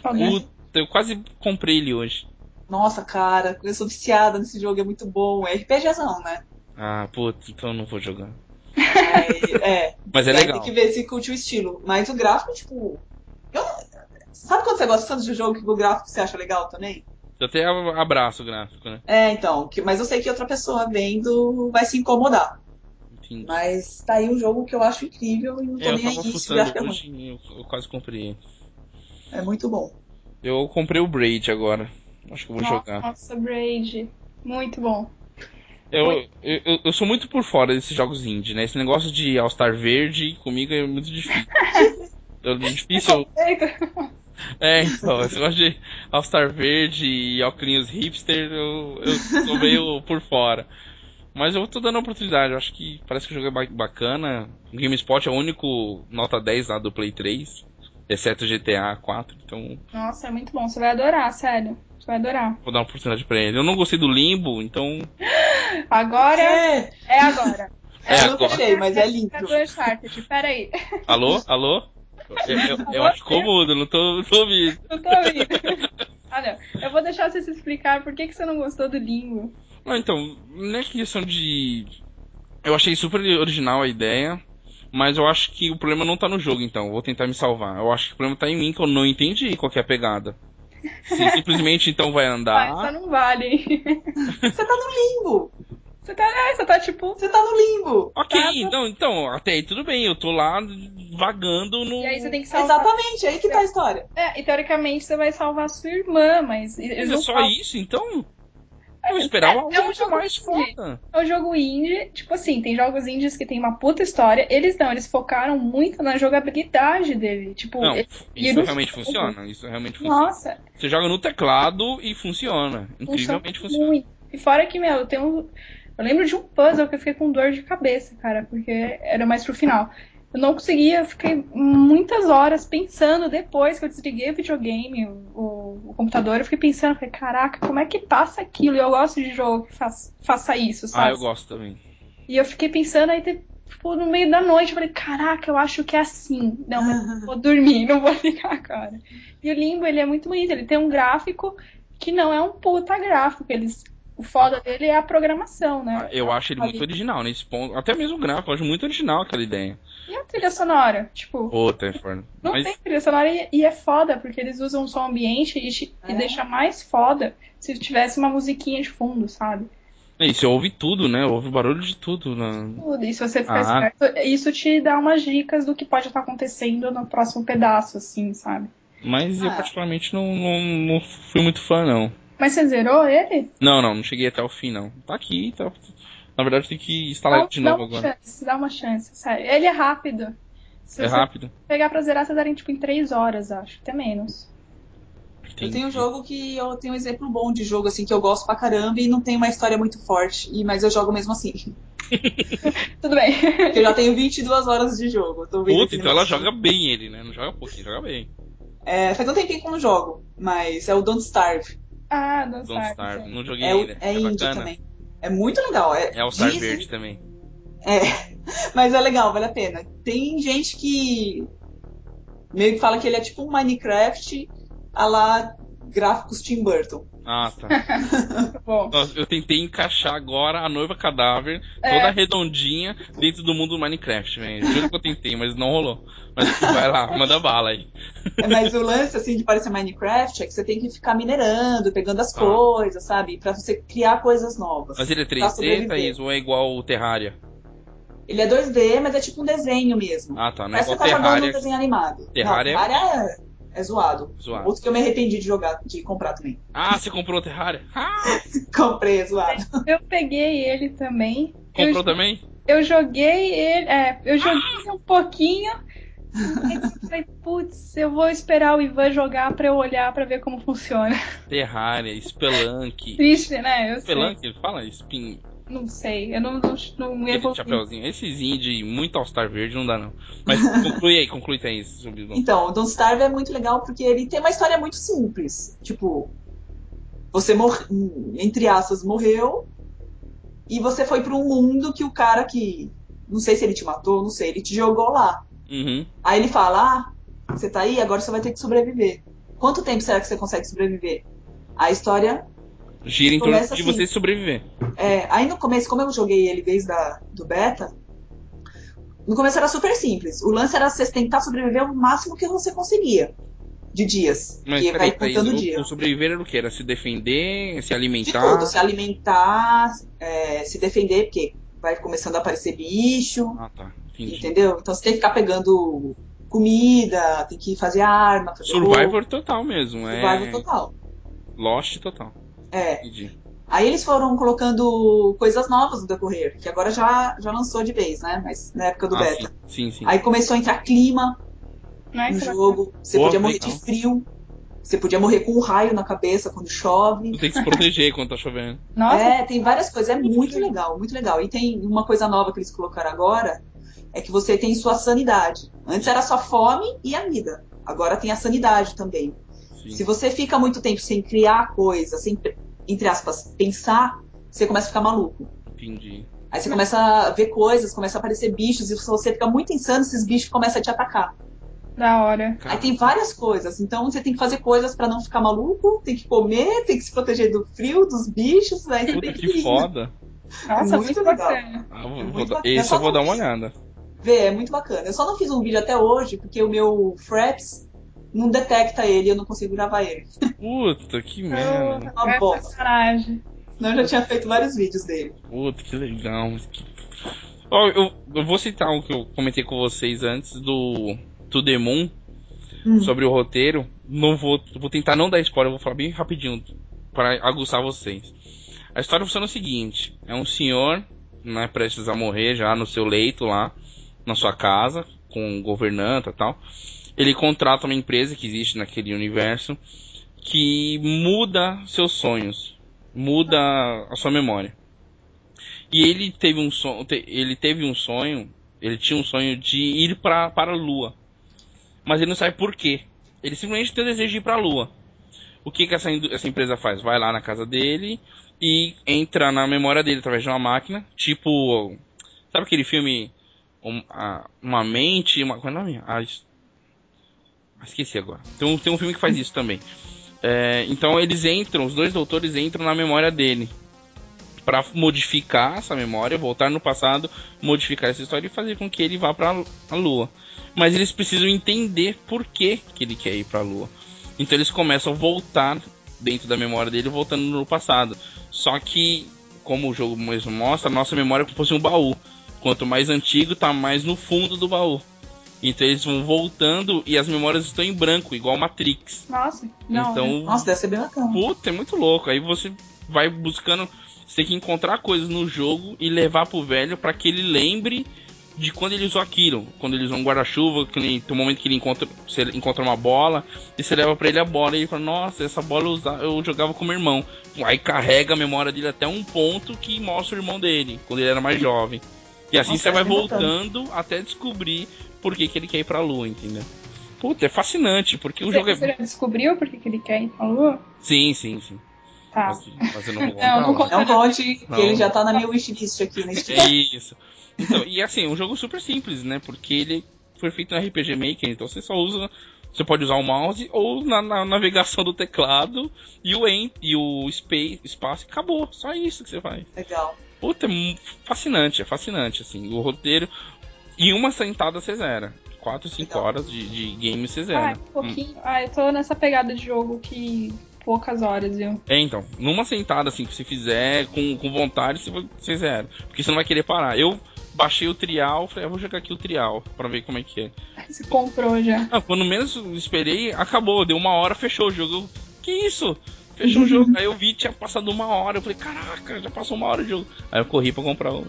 Saudade. Puta, eu quase comprei ele hoje. Nossa, cara, eu sou viciada nesse jogo, é muito bom. É RPGzão, né? Ah, puta, então eu não vou jogar. Aí, é. Mas é Aí legal. Tem que ver se curte o estilo. Mas o gráfico, tipo. eu Sabe quando você gosta tanto de jogo que o gráfico você acha legal também? Eu até abraço o gráfico, né? É, então. que- Mas eu sei que outra pessoa vendo vai se incomodar. Mas tá aí um jogo que eu acho incrível e não tô É, eu nem aí tava se é hoje eu, eu quase comprei. É muito bom. Eu comprei o Braid agora. Acho que eu vou jogar. Nossa, Braid. Muito bom. Eu, eu, eu- eu sou muito por fora desses jogos indie, né? Esse negócio de All-Star Verde comigo é muito difícil. Eu, difícil. É, então, esse negócio de All-Star Verde e óculos hipster, eu, eu sou meio por fora. Mas eu tô dando a oportunidade, eu acho que parece que o jogo é ba- bacana. O GameSpot é o único nota 10 lá do Play 3, exceto GTA 4, então Nossa, é muito bom. Você vai adorar, sério. Você vai adorar. vou dar uma oportunidade pra ele. Eu não gostei do Limbo, então. Agora É, é agora. É eu não agora. fechei, mas é lindo. É do Uncharted. Pera aí. Alô? Alô? Eu, eu, eu acho que ficou mudo, não tô, não tô ouvindo. Não tô ouvindo. Olha, eu vou deixar você se explicar por que, que você não gostou do Limbo. Não, então, não é questão de. Eu achei super original a ideia, mas eu acho que o problema não tá no jogo, então. eu Vou tentar me salvar. Eu acho que o problema tá em mim, que eu não entendi qual que é a pegada. Se simplesmente então vai Ah, só andar. não vale. hein? Você tá no limbo. Você tá, é, você tá tipo. Você tá no limbo. Ok, Tá, então, então, até aí tudo bem, eu tô lá vagando no. E aí você tem que salvar. Exatamente, aí que tá a história. É, e teoricamente você vai salvar sua irmã, mas. Mas é só falam. isso, então? Eu esperava É, algo é um muito jogo mais foda. É um jogo indie, tipo assim, tem jogos indies que tem uma puta história. Eles não, eles focaram muito na jogabilidade dele. Tipo, Não, ele- isso realmente jogo. funciona. Isso realmente funciona. Nossa, Você joga no teclado e funciona. Incrivelmente funciona. muito. E fora que, meu, eu tenho um. Eu lembro de um puzzle que eu fiquei com dor de cabeça, cara, porque era mais pro final. Eu não conseguia, eu fiquei muitas horas pensando depois que eu desliguei o videogame, o, o- computador, eu fiquei pensando, falei, caraca, como é que passa aquilo? E eu gosto de jogo que faz- faça isso, Ah, sabe? eu gosto também. E eu fiquei pensando, aí tipo, no meio da noite, eu falei, caraca, eu acho que é assim. Não, mas eu vou dormir, não vou ligar agora. E o Limbo, ele é muito bonito, ele tem um gráfico que não é um puta gráfico, eles... O foda dele é a programação, né? Eu acho ele muito original nesse ponto. Até mesmo o gráfico, eu acho muito original aquela ideia. E a trilha sonora? Tipo, é foda. não Mas tem trilha sonora e, e é foda, porque eles usam som ambiente e, te- e É. deixa mais foda se tivesse uma musiquinha de fundo, sabe? e você ouve tudo, né? Ouve barulho de tudo. Né? Tudo. E se você ficar Ah. esperto, isso te dá umas dicas do que pode estar acontecendo no próximo pedaço, assim, sabe? Mas eu Ah. particularmente não, não, não fui muito fã, não. Mas você zerou ele? Não, não, não cheguei até o fim, não. Tá aqui, tá. Na verdade tem que instalar Dá, ele de dá novo uma agora. chance, dá uma chance, sério. Ele é rápido. Se É você rápido. pegar pra zerar, você daria tipo em 3 horas, acho. Até menos. Eu tenho um jogo que eu tenho um exemplo bom de jogo assim que eu gosto pra caramba e não tem uma história muito forte, e mas eu jogo mesmo assim. Tudo bem. Porque eu já tenho 22 horas de jogo. Tô Puta, então ela joga bem ele, né? Não joga pouquinho, joga bem. É, faz um tempinho que eu não jogo, mas é o Don't Starve. ah, não Don't sabe. Starve. Não joguei É, ainda. é indie bacana. também. É muito legal. É, É o Star dizem- Verde também. É, mas é legal, vale a pena. Tem gente que meio que fala que ele é tipo um Minecraft a lá gráficos Tim Burton. Ah, tá. Bom, Nossa, eu tentei encaixar agora a noiva cadáver, É. toda redondinha, dentro do mundo do Minecraft, velho. Juro que eu tentei, mas não rolou. Mas vai lá, manda bala aí. É, Mas o lance, assim, de parecer Minecraft é que você tem que ficar minerando, pegando as Ah. coisas, sabe? Pra você criar coisas novas. Mas ele é Pra 3D, sobreviver. Thaís, ou é igual o Terraria? Ele é 2D, mas é tipo um desenho mesmo. Ah, tá. Não é Parece que igual você tá jogando um Terraria. desenho animado. Terraria Não, Terraria é, é zoado. Zoado. Outro que eu me arrependi de jogar, de comprar também. Ah, você comprou o Terraria? Ah, Comprei, é zoado. eu peguei ele também. comprou eu, também? eu joguei ele. É, eu joguei um pouquinho. Aí eu falei, putz, eu vou esperar o Ivan jogar pra eu olhar pra ver como funciona. Terraria, Spelunk. Triste, né? Eu sei. Spelunk, ele fala? Spin... Não sei. Eu não, não, não evolui. chapeuzinho. Esses indie muito All-Star verde não dá, não. Mas conclui aí, conclui Thaís. sobre o- Então, o Don't Starve é muito legal porque ele tem uma história muito simples. Tipo, você morre, entre aspas, morreu e você foi para um mundo que o cara que. Não sei se ele te matou, não sei, ele te jogou lá. Uhum. Aí ele fala: Ah, você tá aí, agora você vai ter que sobreviver. quanto tempo será que você consegue sobreviver? A história Gira em torno Começa de assim. você sobreviver. É, aí no começo, como eu joguei ele desde a, do beta, no começo era super simples. O lance era você tentar sobreviver o máximo que você conseguia de dias. Mas que vai peraí, peraí, contando o, dia. o sobreviver era o que? Era se defender, se De alimentar? tudo, se alimentar, é, se defender, porque vai começando a aparecer bicho, Ah, tá. Entendi. entendeu? Então você tem que ficar pegando comida, tem que fazer arma, fazer Survivor roupa, total mesmo. É survival total. Lost total. É. Entendi. Aí eles foram colocando coisas novas no decorrer, que agora já, já lançou de vez, né? Mas na época do Ah, beta. sim, sim. sim. Aí começou a entrar clima no é jogo. Você Boa, podia morrer legal. de frio. Você podia morrer com um raio na cabeça quando chove. Tu tem que se proteger quando tá chovendo. Nossa, É, tem várias coisas. É muito legal, muito legal. E tem uma coisa nova que eles colocaram agora, é que você tem sua sanidade. Antes era só fome e a vida. Agora tem a sanidade também. Sim. Se você fica muito tempo sem criar coisa, sem, entre aspas, pensar, você começa a ficar maluco. Entendi. Aí você começa a ver coisas, começa a aparecer bichos, e se você fica muito insano, esses bichos começam a te atacar. da hora. Aí tem várias coisas. Então você tem que fazer coisas pra não ficar maluco, tem que comer, tem que se proteger do frio, dos bichos. Aí você Puta tem que foda. Nossa, muito muito, legal. bacana. Ah, vou- É vou muito dar- bacana. esse eu vou dar uma olhada. ver, é muito bacana. Eu só não fiz um vídeo até hoje, porque o meu Fraps não detecta ele, eu não consigo gravar ele. Puta, que merda. Uma É bosta. personagem. Senão eu já tinha feito vários vídeos dele. Puta, que legal. Ó, eu, eu vou citar o que eu comentei com vocês antes do To The Moon, Hum. sobre o roteiro. Não vou, vou tentar não dar spoiler, eu vou falar bem rapidinho para aguçar vocês. A história funciona o seguinte: é um senhor, né, prestes a morrer já no seu leito lá, na sua casa, com governanta e tal. Ele contrata uma empresa que existe naquele universo que muda seus sonhos, muda a sua memória. E ele teve um sonho, ele teve um sonho, ele tinha um sonho de ir pra, para a lua. Mas ele não sabe por quê. Ele simplesmente tem o desejo de ir para a lua. O que, que essa, essa empresa faz? Vai lá na casa dele e entra na memória dele através de uma máquina, tipo. Sabe aquele filme um- a- Uma Mente. Uma, qual é o nome? Ah, esqueci agora. Tem um, tem um filme que faz isso também. É, então eles entram, os dois doutores entram na memória dele. Pra modificar essa memória, voltar no passado, modificar essa história e fazer com que ele vá pra a lua. Mas eles precisam entender por que, que ele quer ir pra lua. Então eles começam a voltar dentro da memória dele, voltando no passado. Só que, como o jogo mesmo mostra, a nossa memória é como se fosse um baú. Quanto mais antigo, tá mais no fundo do baú. Então eles vão voltando e as memórias estão em branco, igual Matrix. Nossa, não. então, Nossa, deve ser bem bacana. puta, é muito louco. Aí você vai buscando, você tem que encontrar coisas no jogo e levar pro velho para que ele lembre de quando ele usou aquilo. Quando ele usou um guarda-chuva, tem um momento que ele encontra, você encontra uma bola e você leva pra ele a bola e ele fala: Nossa, essa bola eu, usa- eu jogava com meu irmão. Aí carrega a memória dele até um ponto que mostra o irmão dele, quando ele era mais jovem. E assim você vai é voltando até descobrir por que, que ele quer ir pra lua, entendeu? Puta, é fascinante, porque o Você, jogo é. você já descobriu por que que ele quer ir pra lua? Sim, sim, sim. Tá. Mas, mas eu não vou Não, não conta. Não conte que ele já tá na minha wishlist aqui na Steam. É isso. Então, e assim, um jogo super simples, né? Porque ele foi feito no RPG Maker, então você só usa. Você pode usar o mouse ou na, na navegação do teclado e o ENT e o space, espaço e acabou. Só isso que você faz. Legal. Puta, é fascinante, é fascinante, assim. O roteiro. Em uma sentada você zera. 4, 5 Legal. horas de, de game você Ah, zera. é um pouquinho. Ah, eu tô nessa pegada de jogo que poucas horas, viu? É, então, numa sentada assim que você fizer, com, com vontade, você, zera. Porque você não vai querer parar. Eu baixei o trial, falei, ah, vou jogar aqui o trial pra ver como é que é. Você comprou já. Ah, quando menos esperei, acabou, deu uma hora, fechou o jogo. Eu, que isso? Fechou o jogo. Aí eu vi, tinha passado uma hora. Eu falei, caraca, já passou uma hora de jogo. Aí eu corri pra comprar o,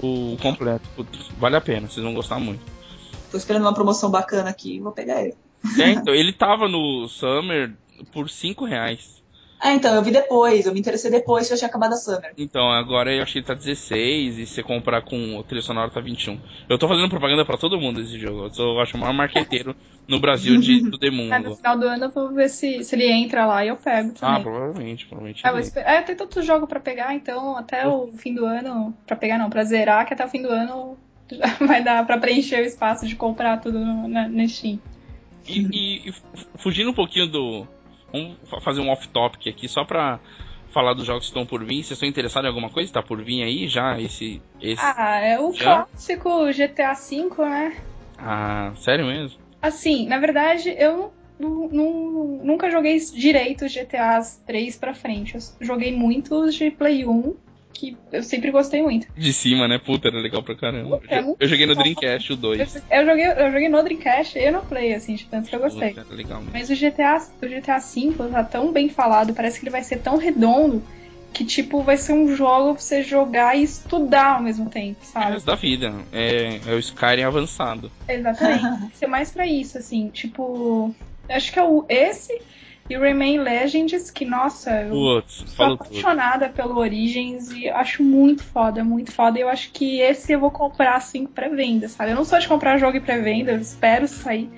o completo. Putz, vale a pena, vocês vão gostar muito. Tô esperando uma promoção bacana aqui, vou pegar ele. É, então, ele tava no Summer por 5 reais. Ah, então, eu vi depois, eu me interessei depois que eu tinha acabado a Summer. Então, agora eu achei que tá 16 e se você comprar com o trilha sonora tá 21. Eu tô fazendo propaganda pra todo mundo desse jogo. Eu sou, eu acho o maior marqueteiro no Brasil de, do Moon Mas no final do ano eu vou ver se, se ele entra lá e eu pego Ah, também. provavelmente, provavelmente. Ah, vou ele. esper- é, tem tanto jogo pra pegar, então até o fim do ano. Pra pegar não, pra zerar, que até o fim do ano já vai dar pra preencher o espaço de comprar tudo no, na, na Steam. E, e- e fugindo um pouquinho do. Vamos fa- fazer um off-topic aqui, só pra falar dos jogos que estão por vir. Vocês estão interessados em alguma coisa? Tá por vir aí já? Esse. esse... Ah, é o Já? clássico GTA V, né? Ah, sério mesmo? Assim, na verdade, eu nu- nu- nunca joguei direito GTA 3 pra frente. Eu joguei muitos de Play 1, que eu sempre gostei muito. De cima, né? Puta, era legal pra caramba. É muito Eu joguei no. Dreamcast o 2. Eu joguei, eu joguei no Dreamcast e no Play, assim, de tanto que eu gostei. Puta, legal mesmo. Mas o GTA, o GTA V tá tão bem falado, parece que ele vai ser tão redondo que, tipo, vai ser um jogo pra você jogar e estudar ao mesmo tempo, É o sabe? resto da vida. É, é o Skyrim avançado. Exatamente. Ser mais pra isso, assim, tipo. Acho que é o esse e o Remain Legends, que, nossa, eu Putz, sou falou tudo. apaixonada pelo Origins e acho muito foda, muito foda. E eu acho que esse eu vou comprar, assim, pré-venda, sabe? Eu não sou de comprar jogo em pré-venda, eu espero sair.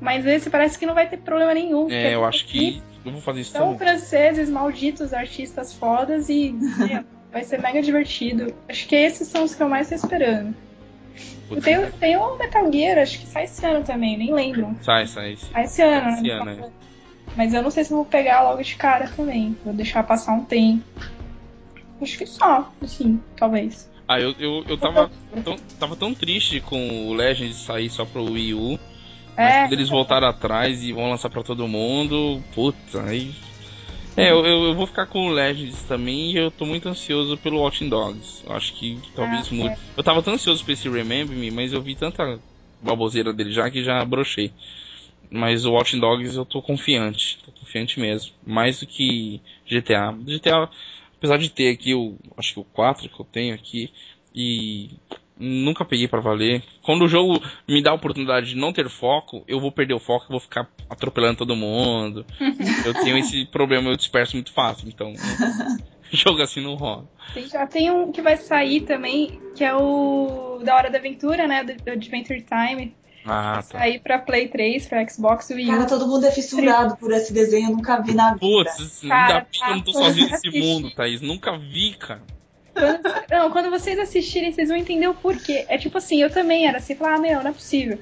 Mas esse parece que não vai ter problema nenhum. É, eu acho que. Eu vou fazer isso São também. franceses, malditos, artistas fodas e vai ser mega divertido. Acho que esses são os que eu mais tô esperando. Tenho, tem o Metal Gear, acho que sai esse ano também, nem lembro. Sai, sai. Sai esse ano, Esse né? ano, é. Mas eu não sei se eu vou pegar logo de cara também. Vou deixar passar um tempo. Acho que só, assim, talvez. Ah, eu, eu, eu tava, tão, tava tão triste com o Legends sair só pro Wii U. Mas É, quando eles voltaram atrás e vão lançar pra todo mundo, puta, aí. É, eu, eu, vou ficar com o Legends também e eu tô muito ansioso pelo Watching Dogs. Acho que talvez Ah, mude. Eu tava tão ansioso pra esse Remember Me, mas eu vi tanta baboseira dele já que já brochei. Mas o Watching Dogs eu tô confiante, tô confiante mesmo. Mais do que GTA. GTA, apesar de ter aqui o, acho que o 4 que eu tenho aqui, e nunca peguei pra valer. Quando o jogo me dá a oportunidade de não ter foco, eu vou perder o foco e vou ficar atropelando todo mundo. eu tenho esse problema, eu disperso muito fácil, então jogo assim não rola. tem, já tem um que vai sair também, que é o da Hora da Aventura, né? Do Adventure Time. Ah, tá. sair pra Play 3, pra Xbox e Wii U. Cara, todo mundo é fissurado por esse desenho, eu nunca vi na vida. Putz, Cara, ainda bem que eu não tô sozinho nesse mundo, Thaís. Nunca vi, cara. Quando, não, quando vocês assistirem, vocês vão entender o porquê. É tipo assim, eu também era assim, falar, ah, meu, não é possível.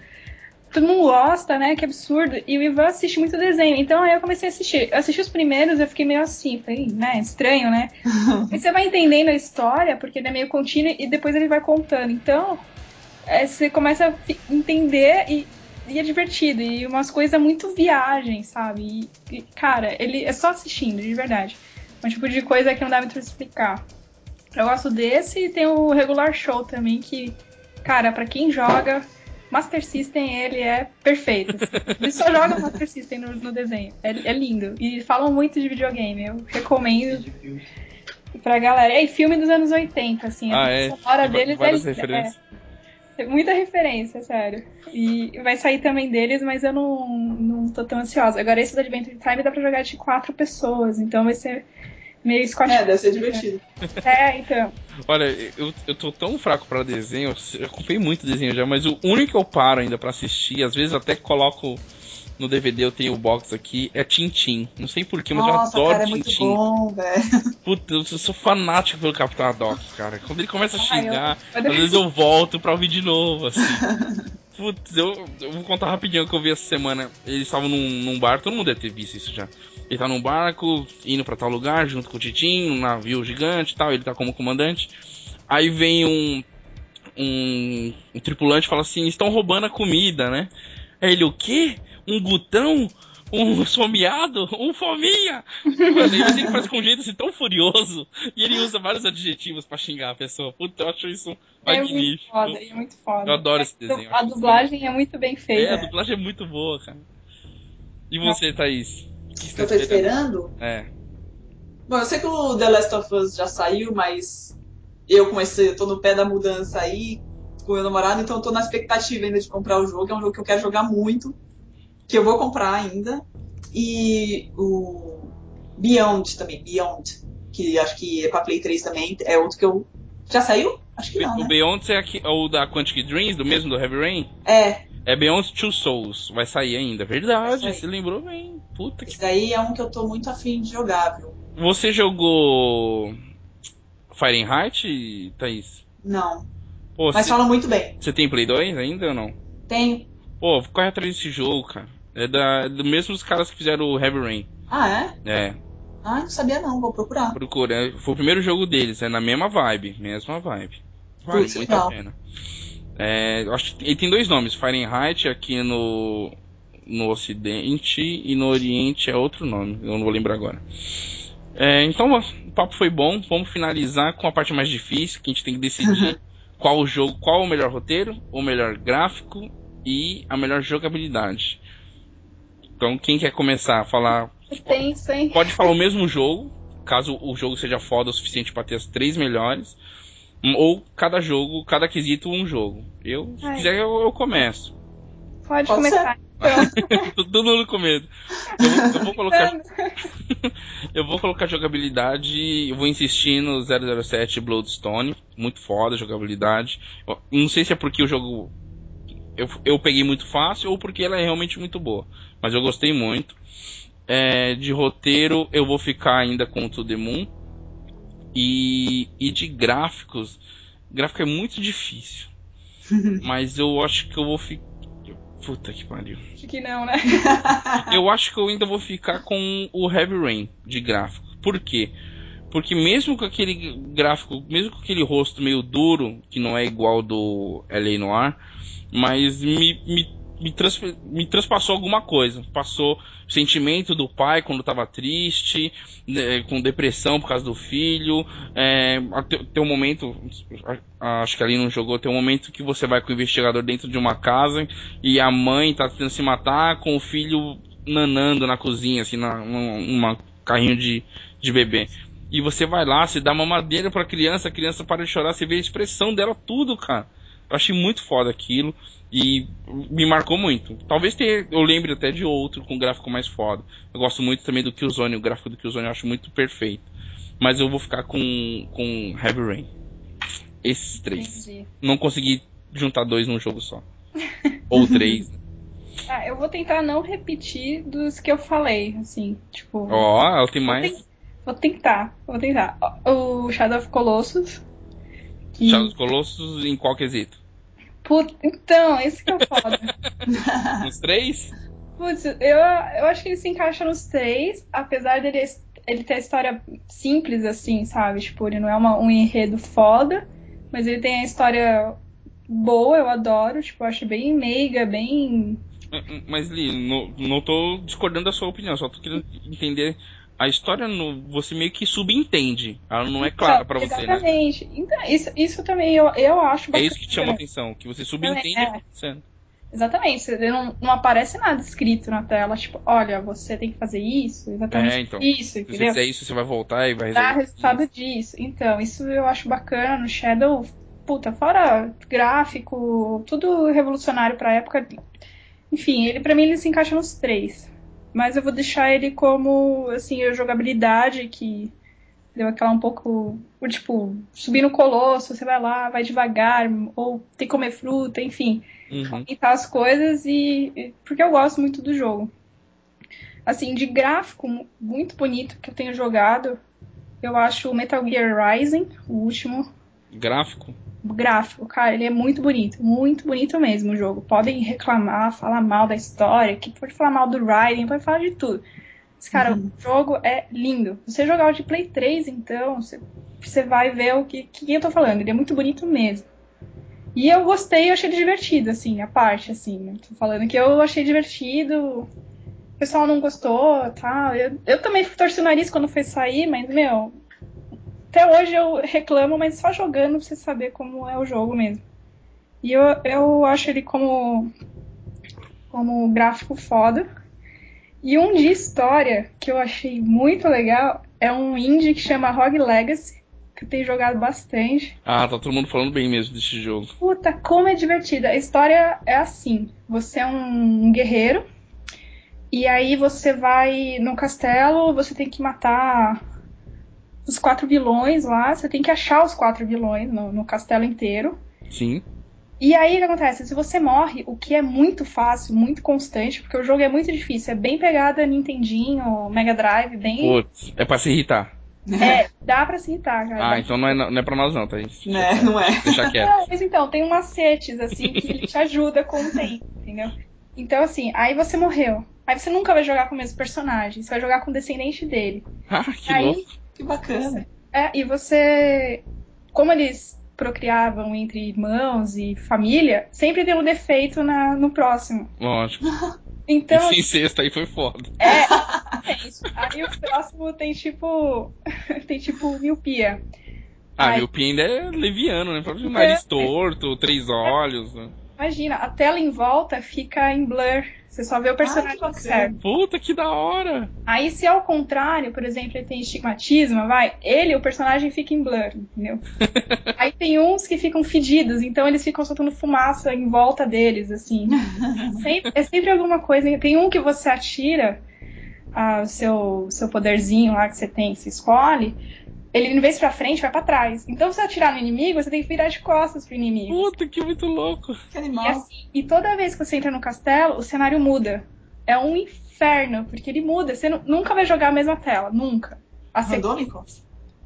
Todo mundo gosta, né? Que absurdo. E o Ivan assiste muito desenho. Então aí eu comecei a assistir. Eu assisti os primeiros, eu fiquei meio assim, falei, né? Estranho, né? Aí você vai entendendo a história, porque ele é meio contínuo, e depois ele vai contando. Então, é, você começa a entender e, e é divertido. E umas coisas muito viagem, sabe? E, e, cara, ele é só assistindo, de verdade. Um tipo de coisa que não dá muito pra explicar. Eu gosto desse e tem o regular show também, que, cara, pra quem joga, Master System, ele é perfeito. Ele só joga Master System no, no desenho. É, é lindo. E falam muito de videogame. Eu recomendo pra galera. E filme dos anos 80, assim. Ah, a é? sonora Tem deles é, é, muita referência, sério. E vai sair também deles, mas eu não, não tô tão ansiosa. Agora, esse do Adventure Time dá pra jogar de quatro pessoas, então vai ser meio Scott. É, deve ser divertido. É, então. Olha, eu, eu tô tão fraco pra desenho, eu acompanhei muito desenho já, mas o único que eu paro ainda pra assistir, às vezes até coloco no DVD, eu tenho o box aqui, é Tintin. Não sei porquê, mas Nossa, eu adoro cara, é muito bom, velho. Puta, eu sou fanático pelo Capitão Haddock, cara. Quando ele começa a xingar, eu- às vezes eu volto pra ouvir de novo, assim. Putz, eu, eu vou contar rapidinho o que eu vi essa semana. Eles estavam num, num bar, todo mundo deve ter visto isso já. Ele tá num barco, indo pra tal lugar, junto com o Titim, um navio gigante e tal, ele tá como comandante. Aí vem um, um, um tripulante e fala assim, estão roubando a comida, né? Aí ele, o quê? Um gutão? Um esfomeado? Um fominha? Mano, ele faz com um jeito assim tão furioso. E ele usa vários adjetivos pra xingar a pessoa. Puta, eu acho isso É muito magnífico. foda, é muito foda. Eu adoro esse A du- desenho. A dublagem é muito bem É, feita. a dublagem é muito boa, cara. E você, Thaís? O que você Eu tá tô esperando. É. Bom, eu sei que o The Last of Us já saiu, mas eu comecei, eu tô no pé da mudança aí com meu namorado, então eu tô na expectativa ainda de comprar o jogo. É um jogo que eu quero jogar muito, que eu vou comprar ainda. E o Beyond também, Beyond, que acho que é pra Play 3 também, é outro que eu. Já saiu? Acho que não, o né? Beyond é aqui, é o da Quantic Dreams, do mesmo do Heavy Rain? É, É Beyond Two Souls. Vai sair ainda. Verdade, sair. você lembrou bem. Puta que. esse daí é um que eu tô muito afim de jogar, viu? Você jogou. Fahrenheit, Thaís? Não. Pô, Mas falam muito bem. você tem Play 2 ainda ou não? Tenho. Pô, corre atrás desse jogo, cara. É da, do mesmo dos caras que fizeram o Heavy Rain. Ah, é? É, Ah, não sabia não, vou procurar. procura. É, Foi o primeiro jogo deles, é na mesma vibe. Mesma vibe. Vale muito legal. a pena. É, acho que ele tem dois nomes, Fahrenheit aqui no, no Ocidente e no Oriente é outro nome, eu não vou lembrar agora. É, então o papo foi bom, vamos finalizar com a parte mais difícil, que a gente tem que decidir qual o jogo, qual o melhor roteiro, o melhor gráfico e a melhor jogabilidade. Então quem quer começar a falar Tenso, hein? Pode falar o mesmo jogo, caso o jogo seja foda o suficiente pra ter as três melhores. um, Ou cada jogo, cada quesito um jogo. Eu, se Ai. quiser, eu, eu começo. Pode, Pode começar. Então, Tô Todo mundo com medo. Eu vou, eu vou colocar, eu vou colocar jogabilidade. Eu vou insistir no 007 Bloodstone. Muito foda a jogabilidade. Eu não sei se é porque o jogo eu, eu peguei muito fácil ou porque ela é realmente muito boa. Mas eu gostei muito. É, de roteiro, eu vou ficar ainda com o To The Moon. E, e de gráficos, gráfico é muito difícil. mas eu acho que eu vou ficar. Puta que pariu. acho que não, né? Eu acho que eu ainda vou ficar com o Heavy Rain de gráfico. Por quê? Porque mesmo com aquele gráfico, mesmo com aquele rosto meio duro, que não é igual do LA Noir, mas me, me, me, transfe- me transpassou alguma coisa. Passou o sentimento do pai quando estava triste, né, com depressão por causa do filho. É, tem um momento, acho que ali não jogou, tem um momento que você vai com o investigador dentro de uma casa e a mãe tá tentando se matar com o filho nanando na cozinha, assim, num carrinho de, de bebê. E você vai lá, você dá uma madeira pra criança, a criança para de chorar, você vê a expressão dela, tudo, cara. Eu achei muito foda aquilo e me marcou muito. Talvez tenha, eu lembre até de outro com gráfico mais foda. Eu gosto muito também do Killzone, o gráfico do Killzone eu acho muito perfeito. Mas eu vou ficar com, com Heavy Rain. Esses três. Entendi. Não consegui juntar dois num jogo só. Ou três. Ah, eu vou tentar não repetir dos que eu falei, assim, tipo. Ó, ela tem mais. Vou tentar, vou tentar. O Shadow of Colossus. Que... Shadow dos Colossos em qual quesito? Put- Então, esse que é o foda. Nos três? Putz, eu, eu acho que ele se encaixa nos três, apesar dele ele ter a história simples, assim, sabe? Tipo, ele não é uma- um enredo foda, mas ele tem a história boa, eu adoro. Tipo, eu acho bem meiga, bem. Mas, Li, não, não tô discordando da sua opinião, só tô querendo entender. A história no, você meio que subentende. Ela não é clara pra você, né? Exatamente. Então, isso, isso também eu, eu acho É isso que te chama a atenção, que você subentende É. acontecendo. Exatamente, ele não, não aparece nada escrito na tela, tipo, olha, você tem que fazer isso, exatamente É, então. isso, Se você entendeu? fizer isso, você vai voltar e vai Dá resultado disso. Então, isso eu acho bacana no Shadow. Puta, fora gráfico, tudo revolucionário pra época. Enfim, ele para mim ele se encaixa nos três. Mas eu vou deixar ele como, assim, a jogabilidade que deu aquela um pouco, o tipo, subir no colosso, você vai lá, vai devagar, ou tem que comer fruta, enfim Uhum. aumentar as coisas e porque eu gosto muito do jogo. Assim, de gráfico mu- muito bonito que eu tenho jogado, eu acho o Metal Gear Rising, o último Gráfico? Gráfico, cara, ele é muito bonito, muito bonito mesmo o jogo. Podem reclamar, falar mal da história, que pode falar mal do Raiden, pode falar de tudo. Mas, cara, Uhum. o jogo é lindo. Se você jogar o de Play 3, então, você, você vai ver o que, que eu tô falando. Ele é muito bonito mesmo. E eu gostei, eu achei ele divertido, assim, a parte, assim, né? Tô falando que eu achei divertido. O pessoal não gostou, tá? Eu, eu também torci o nariz quando foi sair, mas, meu, até hoje eu reclamo, mas só jogando pra você saber como é o jogo mesmo. E eu, eu acho ele como, como gráfico foda. E um de história que eu achei muito legal é um indie que chama Rogue Legacy, que eu tenho jogado bastante. Ah, tá todo mundo falando bem mesmo desse jogo. Puta, como é divertida. A história é assim: você é um guerreiro, e aí você vai no castelo, você tem que matar os quatro vilões lá, você tem que achar os quatro vilões no, no castelo inteiro. Sim. E aí o que acontece? Se você morre, o que é muito fácil, muito constante, porque o jogo é muito difícil, é bem pegada Nintendinho, Mega Drive, bem. Putz, é pra se irritar. É, dá pra se irritar, cara. Ah, então não é, não é pra nós não, tá, gente? Né, não é? Deixa quieto. Não, mas então, tem uns macetes, assim, que ele te ajuda com o tempo, entendeu? Então, assim, aí você morreu. Aí você nunca vai jogar com o mesmo personagem. Você vai jogar com o descendente dele. Ah, que aí, louco. Que bacana. É, e você. Como eles procriavam entre irmãos e família, sempre tem um defeito na, no próximo. Lógico. Então. Esse incesto aí foi foda. É, é isso. Aí o próximo tem tipo. tem tipo miopia. Ah, Ai. miopia ainda é leviano, né? Próprio nariz É. torto, três olhos. né? Imagina, a tela em volta fica em blur. Você só vê o personagem bacana. certo. Puta que da hora! Aí, se ao contrário, por exemplo, ele tem estigmatismo, vai, ele, o personagem, fica em blur, entendeu? Aí tem uns que ficam fedidos, então eles ficam soltando fumaça em volta deles, assim. Sempre- é sempre alguma coisa. Tem um que você atira, ah, o seu, seu poderzinho lá que você tem, que você escolhe, ele em vez pra frente, vai pra trás. Então, se você atirar no inimigo, você tem que virar de costas pro inimigo. Puta que muito louco! Que E, animal. assim, e toda vez que você entra no castelo, o cenário muda. É um inferno, porque ele muda. Você nu- nunca vai jogar a mesma tela, nunca. A Randômico?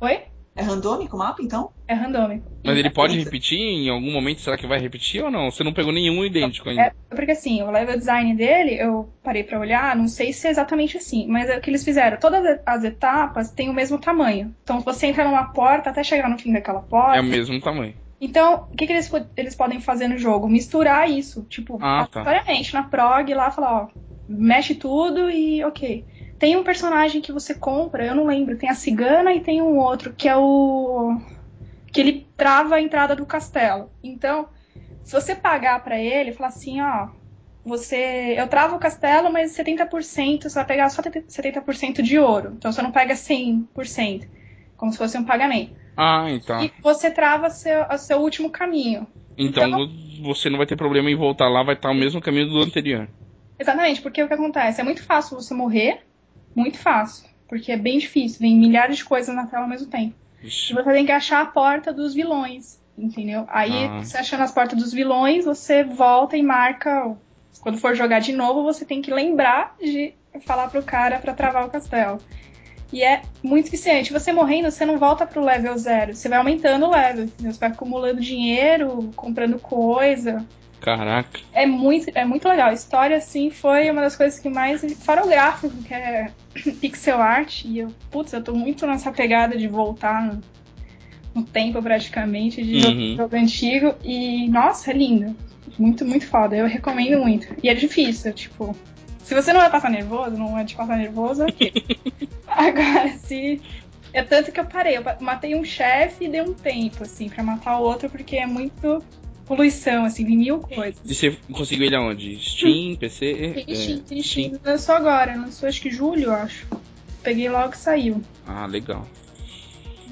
Oi? É randômico o mapa, então? É randômico. Mas ele pode repetir em algum momento? Será que vai repetir ou não? Você não pegou nenhum idêntico ainda. É, porque assim, o level design dele, eu parei pra olhar, não sei se é exatamente assim, mas é o que eles fizeram. Todas as etapas têm o mesmo tamanho. Então, se você entra numa porta até chegar no fim daquela porta. É o mesmo tamanho. Então, o que, que eles, eles podem fazer no jogo? Misturar isso. Tipo, Ah, tá. aleatoriamente, na prog, lá, falar, ó, mexe tudo e ok. Tem um personagem que você compra, eu não lembro, tem a cigana e tem um outro, que é o. que ele trava a entrada do castelo. Então, se você pagar pra ele, falar assim, ó. Você. Eu travo o castelo, mas 70%, você vai pegar só 70% de ouro. Então você não pega 100%. Como se fosse um pagamento. Ah, então. E você trava seu, o seu último caminho. Então você não vai ter problema em voltar lá, vai estar o mesmo caminho do anterior. Exatamente, porque o que acontece? É muito fácil você morrer, muito fácil, porque é bem difícil, vem milhares de coisas na tela ao mesmo tempo. E Ixi. você tem que achar a porta dos vilões, entendeu? Aí, Ah. você achando as portas dos vilões, você volta e marca. Quando for jogar de novo, você tem que lembrar de falar pro cara pra travar o castelo. E é muito viciante. Você morrendo, você não volta pro level zero, você vai aumentando o level, entendeu? Você vai acumulando dinheiro, comprando coisa. Caraca. É muito, é muito legal. A história, assim, foi uma das coisas que mais. Fora o gráfico, que é pixel art. E eu, putz, eu tô muito nessa pegada de voltar no, no tempo, praticamente, de jogo- Uhum. jogo antigo. E, nossa, é lindo. Muito, muito foda. Eu recomendo muito. E é difícil, tipo. Se você não vai passar nervoso, não é de passar nervoso, ok. Agora, se. É tanto que eu parei. Eu matei um chefe e dei um tempo, assim, pra matar o outro, porque é muito poluição, assim, vi mil coisas. E você conseguiu ele aonde? Steam, PC? Tem É, Steam, tem Steam. Lançou agora, lançou acho que julho, eu acho. Peguei logo que saiu. Ah, legal.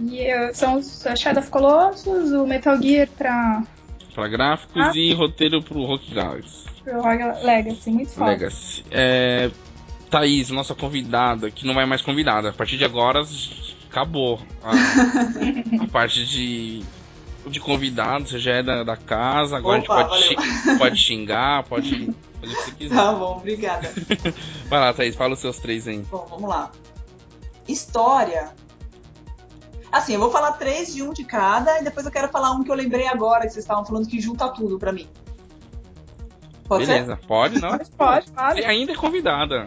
E eh, são os Shadow of Colossus, o Metal Gear pra, Pra gráficos Ah. e roteiro pro Rock Galaxy. pro Legacy, muito foda. Legacy. É, Thaís, nossa convidada, que não vai mais convidada. A partir de agora, acabou. A, a parte de, de convidado, você já é da, da casa, agora Opa, a gente pode, xi- pode xingar, pode fazer o que você quiser. Tá bom, obrigada. Vai lá, Thaís, fala os seus três aí. Bom, vamos lá. História. Assim, eu vou falar três de um de cada e depois eu quero falar um que eu lembrei agora, que vocês estavam falando que junta tudo pra mim. Pode ser? Beleza, pode, não? Pode, pode, Você claro. ainda é convidada.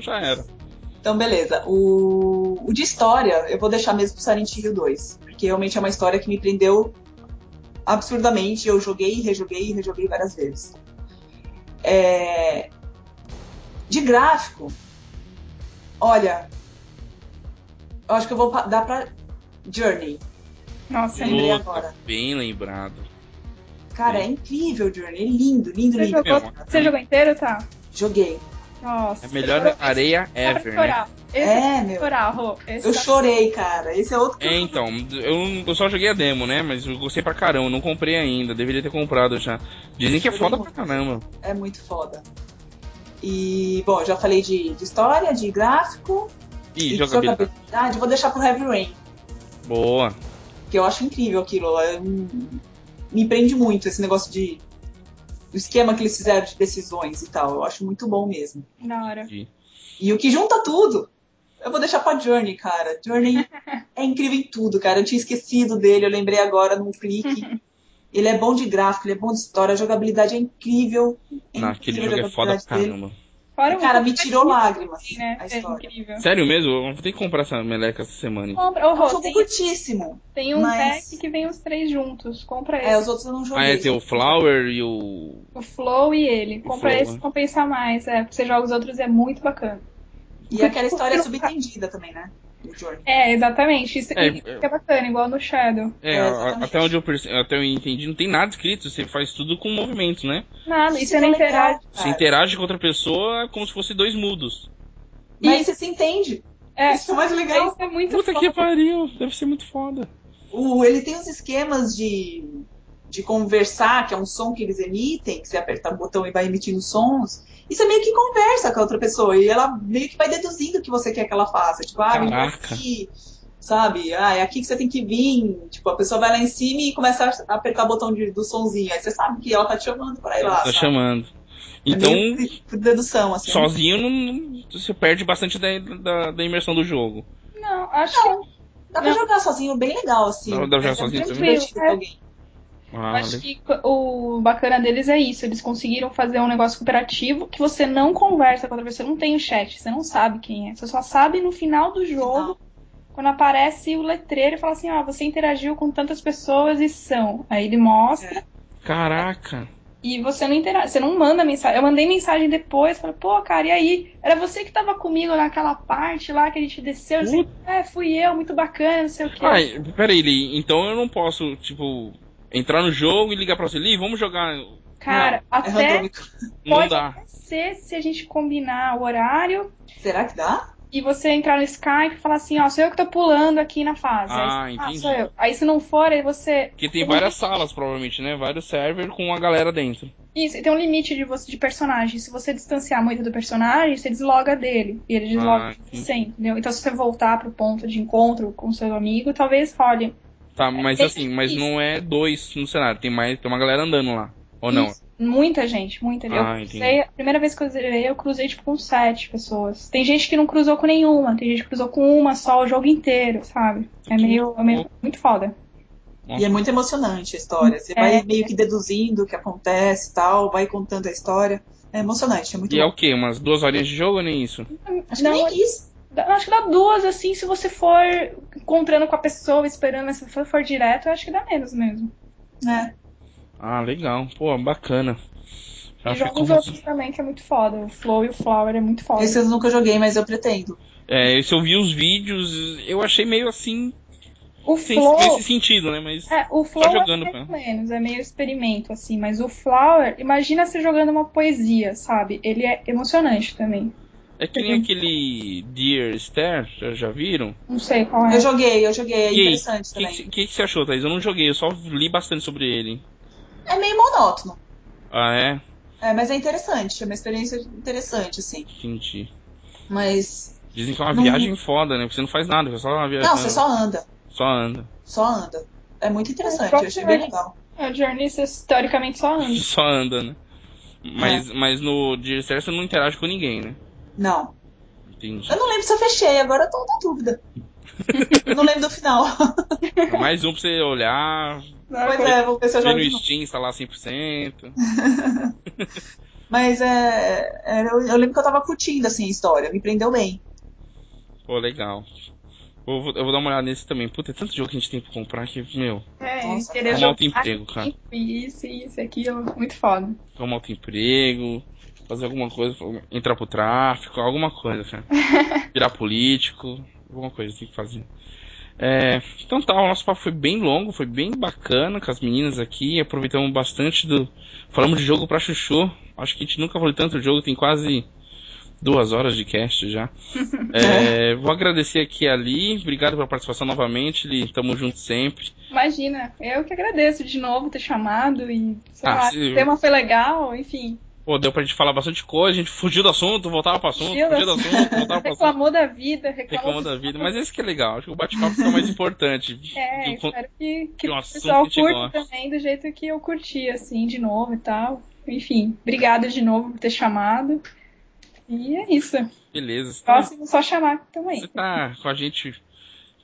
já era. Então, beleza. O, o de história, eu vou deixar mesmo pro Silent Hill 2. Porque realmente é uma história que me prendeu absurdamente. Eu joguei, rejoguei e rejoguei várias vezes. É, De gráfico, olha, eu acho que eu vou dar pra Journey. Nossa, é Lembrei. Puta, agora. bem lembrado. Cara, é incrível, Journey. É lindo, lindo, Você lindo. jogou, você jogou inteiro, tá? Joguei. Nossa. É a melhor areia ever, né? Esse É, é meu. chorar, Eu tá- chorei, cara. Esse é outro É, então, eu, eu só joguei a demo, né? Mas eu gostei pra caramba, não comprei ainda, deveria ter comprado já. Dizem que é foda pra caramba. é muito foda. E, bom, já falei de, de história, de gráfico Ih, e de jogabilidade. jogabilidade. Vou deixar pro Heavy Rain, Boa. que eu acho incrível aquilo. É, me prende muito esse negócio de. O esquema que eles fizeram de decisões e tal. Eu acho muito bom mesmo. Da hora. E o que junta tudo. Eu vou deixar pra Journey, cara. Journey é incrível em tudo, cara. Eu tinha esquecido dele, eu lembrei agora num clique. Ele é bom de gráfico, ele é bom de história, a jogabilidade é incrível. É Não, aquele incrível a jogo é foda pra jogabilidade dele. Fora o Cara, me tirou lágrimas né? a É história. incrível. Sério mesmo? Eu vou ter que comprar essa meleca essa semana. Compra, ô, É um jogo tem, curtíssimo. tem um mas- pack que vem os três juntos. Compra esse. É, os outros eu não joguei. Ah, é, tem o Flower e o. O Flow e ele. Compra Flow, esse né? compensa mais. É, porque você joga os outros é muito bacana. E aquela história subentendida também, né? É, exatamente. Isso, É, isso que é bacana, igual no Shadow. É, É, até onde eu, perce- até eu entendi, não tem nada escrito, você faz tudo com movimento, né? Nada, e Isso você é não legal, interage. Você cara. interage com outra pessoa como se fosse dois mudos. Mas E- você se entende. É, Isso é mais legal. Isso é muito Puta foda. que pariu, deve ser muito foda. O, ele tem uns esquemas de, de conversar, que é um som que eles emitem, que você aperta o botão e vai emitindo sons. E você meio que conversa com a outra pessoa. E ela meio que vai deduzindo o que você quer que ela faça. Tipo, ah, vem aqui. Sabe? Ah, é aqui que você tem que vir. Tipo, a pessoa vai lá em cima e começa a apertar o botão de- do sonzinho. Aí você sabe que ela tá te chamando pra ir lá. tá sabe? chamando. É Então, por dedução, assim. sozinho não, não- você perde bastante da, da, da imersão do jogo. Não, acho que Dá pra Não. jogar sozinho bem legal, assim. Dá- dá pra jogar É sozinho muito também? alguém. Ah, Acho que o bacana deles é isso. Eles conseguiram fazer um negócio cooperativo que você não conversa com outra pessoa, não tem o chat, você não sabe quem é. Você só sabe no final do jogo, quando aparece o letreiro e fala assim: ah, você interagiu com tantas pessoas e são. Aí ele mostra Caraca. e você não interage, você não manda mensagem. Eu mandei mensagem depois, falei, pô, cara, e aí? Era você que tava comigo naquela parte lá que a gente desceu? Eu disse, é, fui eu, muito bacana, não sei o quê. Ah, peraí, Li, então eu não posso, tipo, entrar no jogo e ligar pra você, Li, vamos jogar. cara, É até. Não pode dá. até ser se a gente combinar o horário Será que dá? e você entrar no Skype e falar assim, ó, sou eu que tô pulando aqui na fase. Ah, aí, entendi. sou eu. Aí se não for, aí você. Porque tem várias salas, provavelmente, né? Vários servers com a galera dentro. Isso, e tem um limite de você de personagem. Se você distanciar muito do personagem, você desloga dele. E ele desloga Ah, de entendi. você, entendeu? Então se você voltar pro ponto de encontro com seu amigo, talvez role. Tá, mas É assim, mas isso. não é dois no cenário, tem mais, tem uma galera andando lá. Ou não? Isso. Muita gente, muita gente. Ah, eu cruzei, a primeira vez que eu zerei, eu cruzei tipo com sete pessoas. Tem gente que não cruzou com nenhuma, tem gente que cruzou com uma só o jogo inteiro, sabe? É meio, é meio muito foda. E é muito emocionante a história. Você vai É. meio que deduzindo o que acontece e tal, vai contando a história. É emocionante, é muito E é bom. o quê? Umas duas horinhas de jogo ou nem isso? Acho Não, que nem isso. Dá- acho que dá duas, assim, se você for encontrando com a pessoa, esperando, mas se você for direto, acho que dá menos mesmo. É. Ah, legal. Pô, bacana. Já e jogos uma- outros também, que é muito foda. O Flow e o Flower é muito foda. Esse eu nunca joguei, mas eu pretendo. É, se eu vi os vídeos, eu achei meio assim, O sem- Flow. nesse sentido, né? Mas É, o Flow jogando, é mais menos, é meio experimento, assim, mas o Flower, imagina você jogando uma poesia, sabe? Ele é emocionante também. É que nem aquele Dear Esther, já, já viram? Não sei qual é. Eu joguei, eu joguei, é E aí, interessante O também. que, que, que você achou, Thaís? Eu não joguei, eu só li bastante sobre ele. É meio monótono. Ah, é? É, mas é interessante, é uma experiência interessante, assim. Entendi. Mas. Dizem que é uma Não- viagem foda, né? Porque você não faz nada, você só uma viagem. Não, você só anda. Só anda. Só anda. É muito interessante, É, eu achei bem legal. A Journey, você teoricamente só anda. Só anda, né? Mas, mas no Dear Esther você não interage com ninguém, né? Não. Entendi. Eu não lembro se eu fechei, agora eu tô na dúvida. eu não lembro do final. Mais um pra você olhar, Pois é, vou ver se eu jogo no. Steam, instalar 100%. Mas é, é, eu, eu lembro que eu tava curtindo assim a história, me prendeu bem. Pô, legal. Eu vou, eu vou dar uma olhada nesse também. Puta, é tanto jogo que a gente tem pra comprar que, meu, É, Nossa, arrumar jogar outro emprego, cara. Isso, isso, aquilo, muito foda. Arrumar outro emprego, fazer alguma coisa, entrar pro tráfico, alguma coisa, cara. Virar político, alguma coisa tem que fazer. É, então tá, o nosso papo foi bem longo, foi bem bacana com as meninas aqui, aproveitamos bastante do. Falamos de jogo pra chuchu. Acho que a gente nunca falou tanto de jogo, tem quase duas horas de cast já. É, vou agradecer aqui a Li, obrigado pela participação novamente, Li, tamo junto sempre. Imagina, eu que agradeço de novo ter chamado e, sei Ah, lá, se- o tema foi legal, enfim. Pô, deu pra gente falar bastante coisa, a gente fugiu do assunto, voltava pro assunto, Fugiu do fugia do assunto, voltava pro assunto. Reclamou da vida, reclamou Reclamou da vida, mas esse que é legal, acho que o bate-papo fica mais importante. É, Do espero que, que um o pessoal que gosta. também do jeito que eu curti, assim, de novo e tal. Enfim, obrigada de novo por ter chamado. E é isso. Beleza, tá, Próximo, só chamar também. você tá com a gente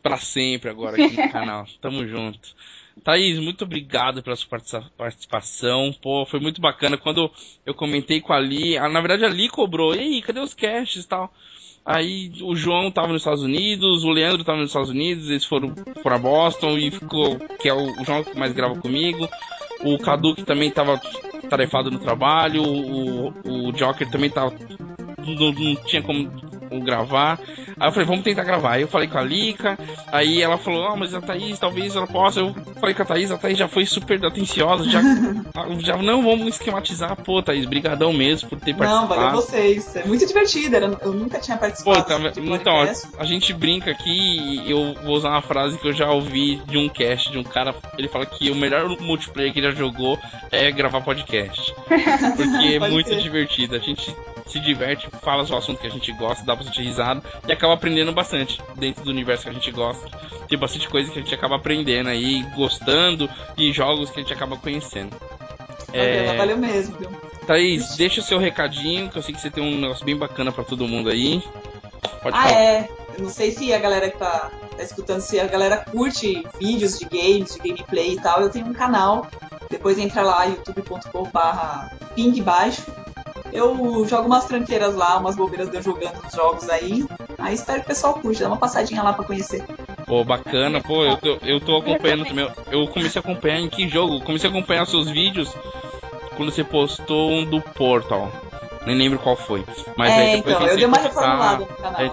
pra sempre agora aqui no canal. Tamo junto. Thaís, muito obrigado pela sua participação. Pô, foi muito bacana. Quando eu comentei com a Li, na verdade a Li cobrou, ei, cadê os casts e tal? Aí o João tava nos Estados Unidos, o Leandro tava nos Estados Unidos, eles foram para Boston e ficou, que é o, o João que mais grava comigo. O Cadu que também tava tarefado no trabalho, o, o Joker também tava não, não tinha como gravar. Aí eu falei, vamos tentar gravar. Aí eu falei com a Lika, aí ela falou, ah, mas a Thaís, talvez ela possa. Eu falei com a Thaís, a Thaís já foi super atenciosa, já, já não vamos esquematizar. Pô, Thaís, brigadão mesmo por ter participado. Não, valeu vocês. É muito divertido, eu nunca tinha participado. Pô, tá, então, a gente brinca aqui e eu vou usar uma frase que eu já ouvi de um cast, de um cara, ele fala que o melhor multiplayer que ele já jogou é gravar podcast. Porque é muito divertido. A gente se diverte, fala o assunto que a gente gosta, dá bastante risada e acaba aprendendo bastante dentro do universo que a gente gosta. Tem bastante coisa que a gente acaba aprendendo aí, gostando e jogos que a gente acaba conhecendo. É... Valeu mesmo? Thaís, deixa o seu recadinho, que eu sei que você tem um negócio bem bacana para todo mundo aí. Pode ah, falar. é. Eu não sei se a galera que tá, tá escutando, se a galera curte vídeos de games, de gameplay e tal. Eu tenho um canal. Depois entra lá, youtube.com/barra ping baixo eu jogo umas tranqueiras lá, umas bobeiras de eu jogando os jogos aí. Aí espero que o pessoal curte, dá uma passadinha lá pra conhecer. Pô, bacana, pô, eu, eu, eu tô acompanhando também. Eu comecei a acompanhar em que jogo? Comecei a acompanhar seus vídeos quando você postou um do Portal. Nem lembro qual foi. Mas é, aí depois então, eu dei uma reformulada no canal. É,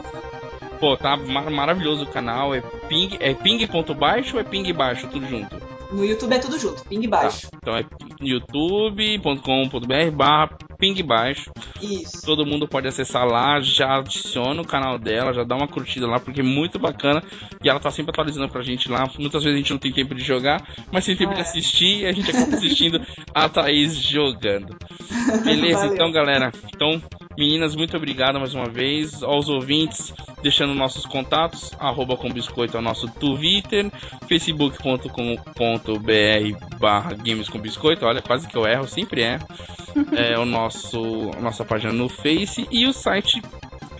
pô, tá mar maravilhoso o canal. É ping, é ping ponto baixo ou é ping baixo? Tudo junto? No YouTube é tudo junto, ping baixo. Tá, então é youtube.com.br barra ping baixo. Isso. Todo mundo pode acessar lá, já adiciona o canal dela, já dá uma curtida lá, porque é muito bacana. E ela tá sempre atualizando pra gente lá. Muitas vezes a gente não tem tempo de jogar, mas tem tempo ah, de assistir e a gente acaba assistindo a Thaís jogando. Beleza? então, galera. Então, meninas, muito obrigado mais uma vez. Aos ouvintes, deixando nossos contatos, arroba com biscoito é o nosso Twitter, facebook.com.br barra games com biscoito, olha, quase que eu erro, sempre erro. É o nosso nossa página no Face e o site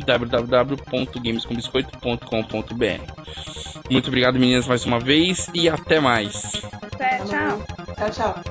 www.gamescombiscoito.com.br. Muito obrigado, meninas, mais uma vez e até mais. Até, tchau. Tchau, tchau.